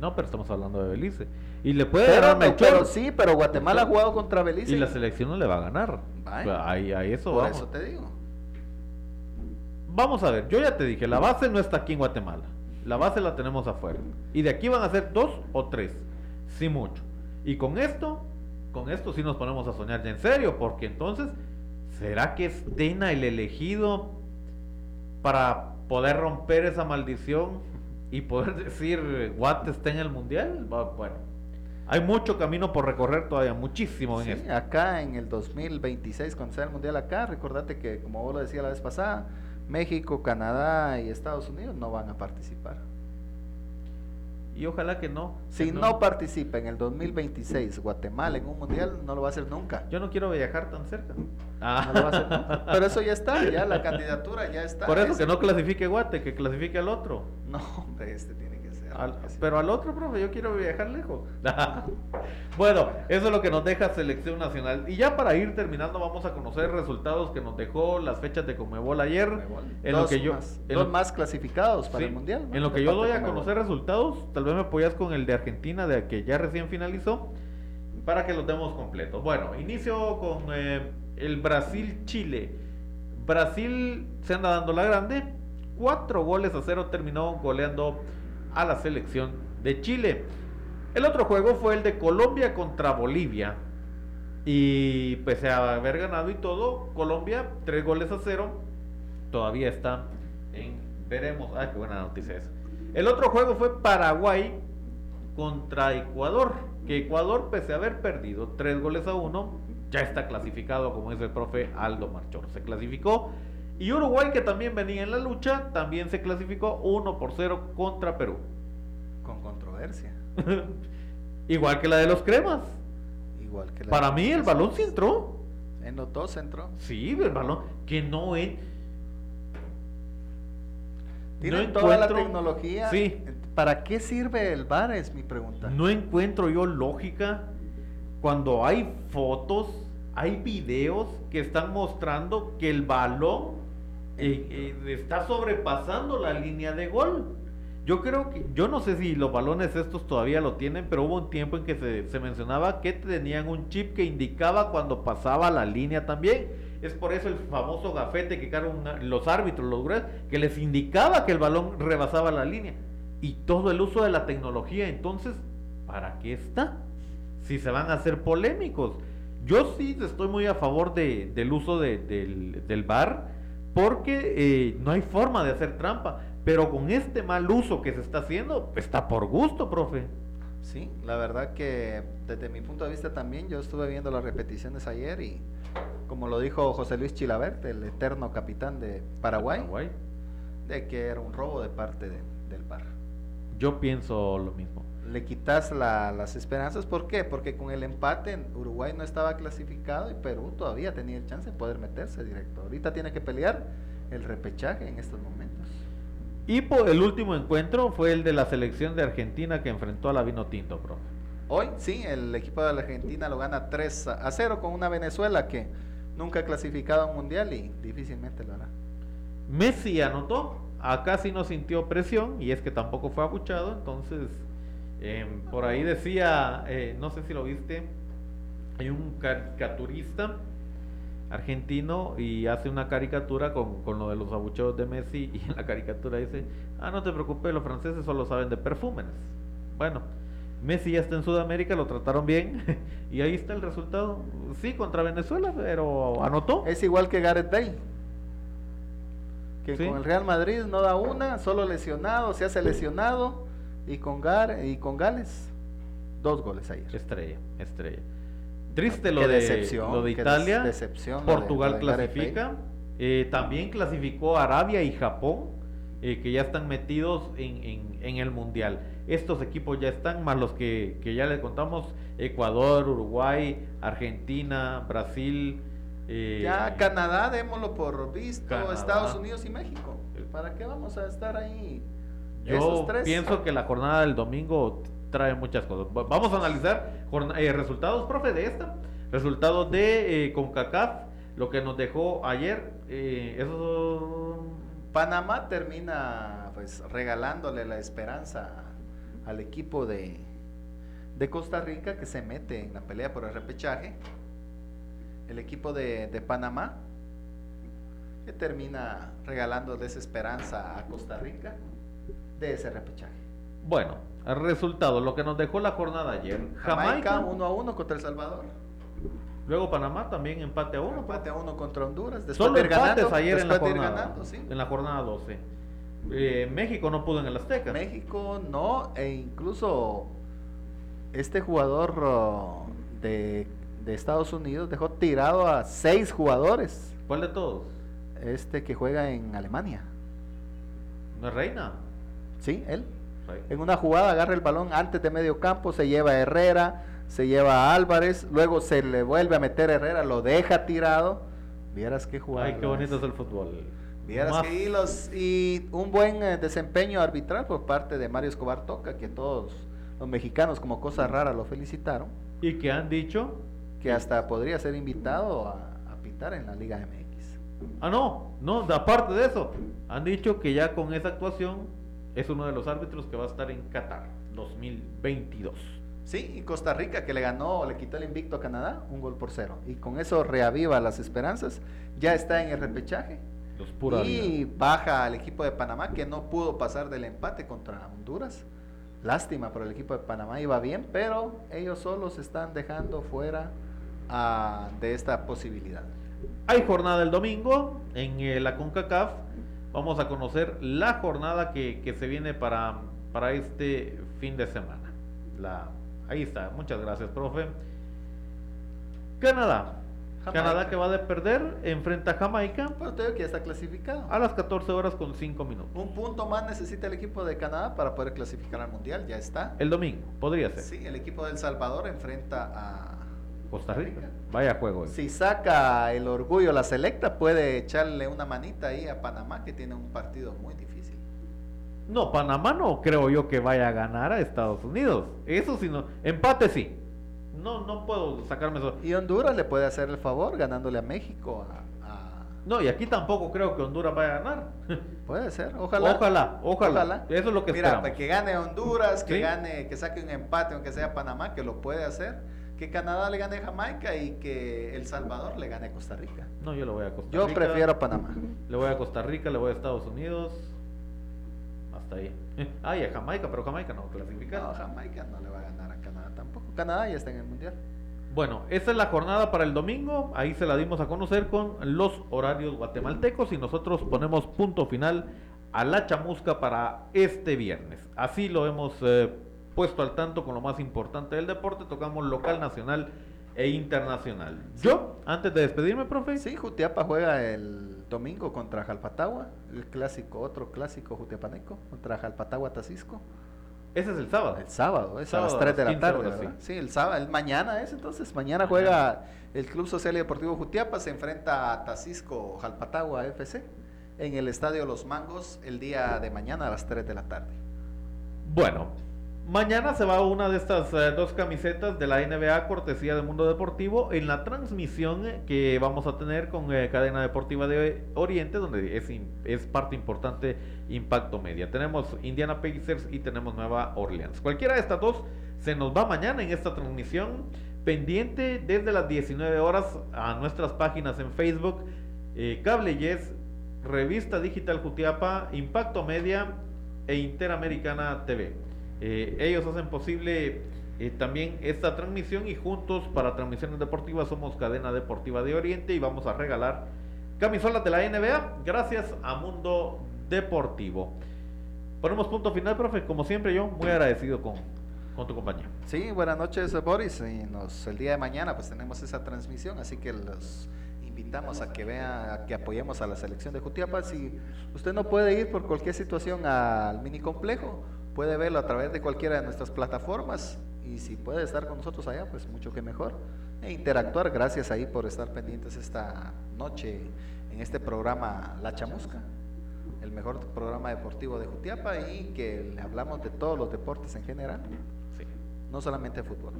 No, pero estamos hablando de Belice. Y le puede Pero, ganar Melchor. pero sí, pero Guatemala ha jugado contra Belice. Y la selección no le va a ganar. Pues ahí, ahí eso Por vamos. eso te digo. Vamos a ver, yo ya te dije, la base no está aquí en Guatemala. La base la tenemos afuera. Y de aquí van a ser dos o tres. Sí mucho. Y con esto, con esto sí nos ponemos a soñar ya en serio. Porque entonces, ¿será que es Tena el elegido para poder romper esa maldición y poder decir Guate está en el mundial? Bueno, hay mucho camino por recorrer todavía, muchísimo en Sí, esto. acá en el 2026, cuando sea el mundial acá, recordate que, como vos lo decías la vez pasada, México, Canadá y Estados Unidos no van a participar. Y ojalá que no. Si que no participa en el 2026 Guatemala en un mundial, no lo va a hacer nunca. Yo no quiero viajar tan cerca. Ah. No lo va a hacer nunca. Pero eso ya está, ya la candidatura ya está. Por eso Es- que no clasifique Guate, que clasifique al otro. No, hombre, este tiene. Al- pero al otro, profe, yo quiero viajar lejos. bueno, eso es lo que nos deja selección nacional. Y ya para ir terminando, vamos a conocer resultados que nos dejó las fechas de Comebol ayer. En lo que yo, más, en dos lo- más clasificados para sí, el mundial. ¿no? En lo que yo doy a conocer resultados, tal vez me apoyas con el de Argentina, de que ya recién finalizó, para que los demos completos. Bueno, inicio con eh, el Brasil-Chile. Brasil se anda dando la grande. Cuatro goles a cero terminó goleando a la selección de Chile. El otro juego fue el de Colombia contra Bolivia. Y pese a haber ganado y todo, Colombia, tres goles a cero, todavía está en veremos. Ay, qué buena noticia es. El otro juego fue Paraguay contra Ecuador. Que Ecuador, pese a haber perdido tres goles a uno, ya está clasificado, como dice el profe Aldo Marchor. Se clasificó. Y Uruguay, que también venía en la lucha, también se clasificó 1 por 0 contra Perú. Con controversia. Igual que la de los cremas. Igual que la Para mí el balón sí entró. En los dos entró. Sí, el balón. Que no es. Tienen No toda la encuentro- tecnología. Sí. ¿Para qué sirve el VAR? Es mi pregunta. No encuentro yo lógica cuando hay fotos, hay videos que están mostrando que el balón está sobrepasando la línea de gol. Yo creo que, yo no sé si los balones estos todavía lo tienen, pero hubo un tiempo en que se, se mencionaba que tenían un chip que indicaba cuando pasaba la línea también. Es por eso el famoso gafete que cargan los árbitros, los gruesos, que les indicaba que el balón rebasaba la línea. Y todo el uso de la tecnología, entonces, ¿para qué está? Si se van a hacer polémicos. Yo sí estoy muy a favor de- del uso de- del, del VAR, porque eh, no hay forma de hacer trampa. Pero con este mal uso que se está haciendo, está por gusto, profe. Sí, la verdad que desde mi punto de vista también, yo estuve viendo las repeticiones ayer y como lo dijo José Luis Chilabert, el eterno capitán de Paraguay, Paraguay. de que era un robo de parte de- del VAR. Yo pienso lo mismo. Le quitas la- las esperanzas, ¿por qué? Porque con el empate Uruguay no estaba clasificado y Perú todavía tenía el chance de poder meterse directo. Ahorita tiene que pelear el repechaje en estos momentos. Y por el último encuentro fue el de la selección de Argentina que enfrentó a la Vino Tinto, profe. Hoy sí, el equipo de la Argentina lo gana 3 a 0 con una Venezuela que nunca ha clasificado a un mundial y difícilmente lo hará. Messi anotó, acá sí no sintió presión y es que tampoco fue abuchado, entonces em, por ahí decía, eh, no sé si lo viste, hay un caricaturista argentino y hace una caricatura con, con lo de los abucheos de Messi y en la caricatura dice, ah no te preocupes, los franceses solo saben de perfumes. Bueno, Messi ya está en Sudamérica, lo trataron bien y ahí está el resultado. Sí, contra Venezuela, pero anotó. Es igual que Gareth Bale, que Sí. con el Real Madrid no da una, solo lesionado, se hace lesionado y con, Gar y con Gales dos goles ayer. Estrella, estrella. Triste lo de, lo de Italia. decepción lo de- Portugal lo de Gareth clasifica. Eh, también clasificó Arabia y Japón, eh, que ya están metidos en, en- en el Mundial. Estos equipos ya están, más los que, que ya les contamos, Ecuador, Uruguay, Argentina, Brasil. eh, Ya Canadá, démoslo por visto, Canadá. Estados Unidos y México. ¿Para qué vamos a estar ahí? Yo pienso que la jornada del domingo trae muchas cosas. Va- Vamos a analizar eh, resultados, profe, de esta. Resultados de eh, CONCACAF, lo que nos dejó ayer. eh, eso... Panamá termina pues regalándole la esperanza al equipo de, de Costa Rica que se mete en la pelea por el repechaje. El equipo de, de Panamá que termina regalando desesperanza a Costa Rica de ese repechaje. Bueno, el resultado, lo que nos dejó la jornada ayer. Jamaica Jamaica, 1 a 1 contra El Salvador. luego Panamá también empate a uno. Empate a 1 contra Honduras. Después Solo de ir empates ganando, ayer en la jornada. ganando, sí. En la jornada 12. Eh, México no pudo en el Azteca. México no, e incluso este jugador oh, de, de Estados Unidos dejó tirado a seis jugadores. ¿Cuál de todos? Este que juega en Alemania. ¿No es Reina? Sí, él. En una jugada agarra el balón antes de medio campo, se lleva a Herrera, se lleva a Álvarez, luego se le vuelve a meter a Herrera, lo deja tirado. Vieras qué jugada. Ay, qué bonito es el fútbol. Vieras que hilos y un buen eh, desempeño arbitral por parte de Mario Escobar Toca, que todos los mexicanos como cosa rara lo felicitaron, Y que han dicho. que hasta podría ser invitado a, a pitar en la Liga MX. Ah, no, no, aparte de eso, han dicho que ya con esa actuación es uno de los árbitros que va a estar en Qatar 2022. Sí, y Costa Rica que le ganó, le quitó el invicto a Canadá, un gol por cero. Y con eso reaviva las esperanzas, ya está en el repechaje. Los pura y vida. baja al equipo de Panamá que no pudo pasar del empate contra Honduras. Lástima por el equipo de Panamá, iba bien, pero ellos solos están dejando fuera ah, de esta posibilidad. Hay jornada el domingo en eh, la CONCACAF. Vamos a conocer la jornada que, que se viene para, para este fin de semana. La, ahí está, muchas gracias, profe. Canadá. Jamaica. Canadá que va de perder, enfrenta a Jamaica Pero te digo que ya está clasificado. a las 14 horas con 5 minutos. Un punto más necesita el equipo de Canadá para poder clasificar al Mundial, ya está. El domingo, podría ser. Sí, el equipo de El Salvador enfrenta a... Costa Rica. Vaya juego. Si saca el orgullo la selecta, puede echarle una manita ahí a Panamá, que tiene un partido muy difícil. No, Panamá no creo yo que vaya a ganar a Estados Unidos. Eso sí, no. Empate sí. No, no puedo sacarme eso. Y Honduras le puede hacer el favor ganándole a México. a- a- No, y aquí tampoco creo que Honduras vaya a ganar. Puede ser, ojalá. Ojalá, ojalá. Eso es lo que Mira, esperamos. pues, que gane Honduras, que Sí. gane, que saque un empate, aunque sea Panamá, que lo puede hacer. Que Canadá le gane a Jamaica y que El Salvador le gane a Costa Rica. No, yo le voy a Costa Yo Rica. prefiero a Panamá. Le voy a Costa Rica, le voy a Estados Unidos. Hasta ahí. Ah, y a Jamaica, pero Jamaica no clasifica. No, Jamaica no le va a ganar a Canadá tampoco. Canadá ya está en el Mundial. Bueno, esa es la jornada para el domingo. Ahí se la dimos a conocer con los horarios guatemaltecos y nosotros ponemos punto final a la chamusca para este viernes. Así lo hemos eh, puesto al tanto con lo más importante del deporte. Tocamos local, nacional e internacional. Yo, antes de despedirme, profe, Sí, Jutiapa juega el domingo contra Jalpatagua, el clásico, otro clásico jutiapaneco, contra Jalpatagua Tacisco. ese es el sábado. El sábado, es Sábado a las 3 de la 15 tarde, horas. Sí, el sábado, el mañana es entonces, mañana juega el Club Social y Deportivo Jutiapa, se enfrenta a Tacisco Jalpatagua FC en el Estadio Los Mangos el día de mañana a las 3 de la tarde. Bueno, mañana se va una de estas eh, dos camisetas de la NBA cortesía del Mundo Deportivo en la transmisión que vamos a tener con eh, Cadena Deportiva de Oriente, donde es, es parte importante Impacto Media. Tenemos Indiana Pacers y tenemos Nueva Orleans. Cualquiera de estas dos se nos va mañana en esta transmisión pendiente desde las 19 horas a nuestras páginas en Facebook, eh, Cable Yes, Revista Digital Jutiapa, Impacto Media e Interamericana TV. Eh, ellos hacen posible eh, también esta transmisión y juntos para transmisiones deportivas somos Cadena Deportiva de Oriente y vamos a regalar camisolas de la NBA gracias a Mundo Deportivo. Ponemos punto final, profe. Como siempre, yo muy agradecido con, con tu compañía. Sí, buenas noches Boris. Y nos, el día de mañana pues tenemos esa transmisión, así que los invitamos a que vean, a que apoyemos a la selección de Jutiapa. Si usted no puede ir por cualquier situación al mini complejo, puede verlo a través de cualquiera de nuestras plataformas. Y si puede estar con nosotros allá, pues mucho que mejor. E interactuar, gracias ahí por estar pendientes esta noche en este programa La Chamusca el mejor programa deportivo de Jutiapa y que le hablamos de todos los deportes en general, Sí. no solamente fútbol.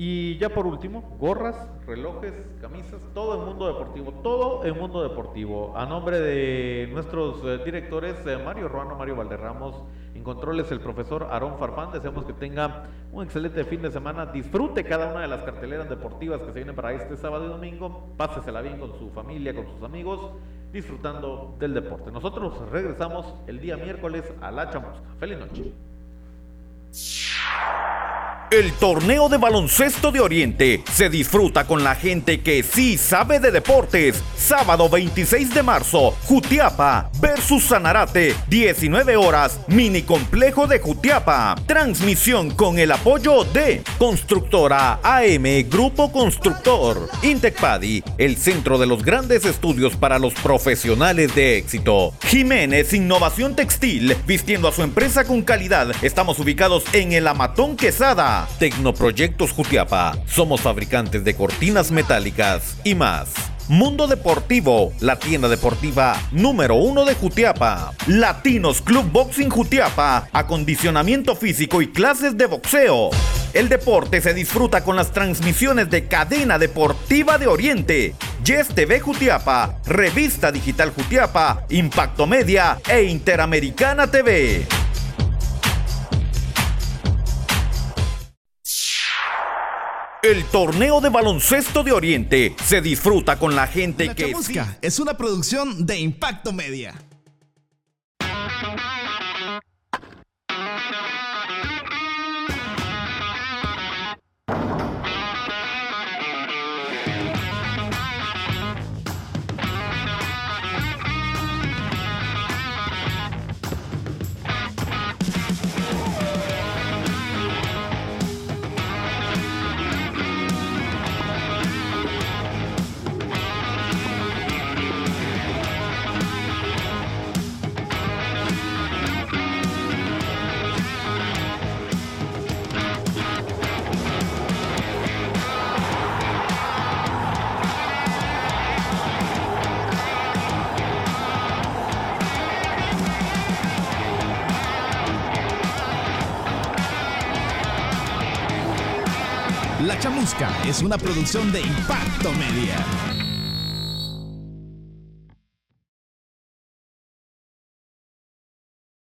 Y ya por último, gorras, relojes, camisas, todo el mundo deportivo, todo el mundo deportivo. A nombre de nuestros eh, directores, eh, Mario Ruano, Mario Valderramos, En controles el profesor Aarón Farfán. Deseamos que tenga un excelente fin de semana. Disfrute cada una de las carteleras deportivas que se vienen para este sábado y domingo. Pásesela bien con su familia, con sus amigos, disfrutando del deporte. Nosotros regresamos el día miércoles a La Chamusca. Feliz noche. El torneo de baloncesto de Oriente se disfruta con la gente que sí sabe de deportes. Sábado 26 de marzo, Jutiapa versus Sanarate, 19 horas, mini complejo de Jutiapa. Transmisión con el apoyo de Constructora AM Grupo Constructor, Intecpadi, el centro de los grandes estudios para los profesionales de éxito. Jiménez Innovación Textil, vistiendo a su empresa con calidad. Estamos ubicados en el Amatón Quesada. Tecnoproyectos Jutiapa. Somos fabricantes de cortinas metálicas y más. Mundo Deportivo, la tienda deportiva número uno de Jutiapa. Latinos Club Boxing Jutiapa, acondicionamiento físico y clases de boxeo. El deporte se disfruta con las transmisiones de Cadena Deportiva de Oriente, Yes TV Jutiapa, Revista Digital Jutiapa, Impacto Media e Interamericana TV. El torneo de baloncesto de Oriente se disfruta con la gente La que... Chamusca es una producción de Impacto Media. Una producción de Impacto Media.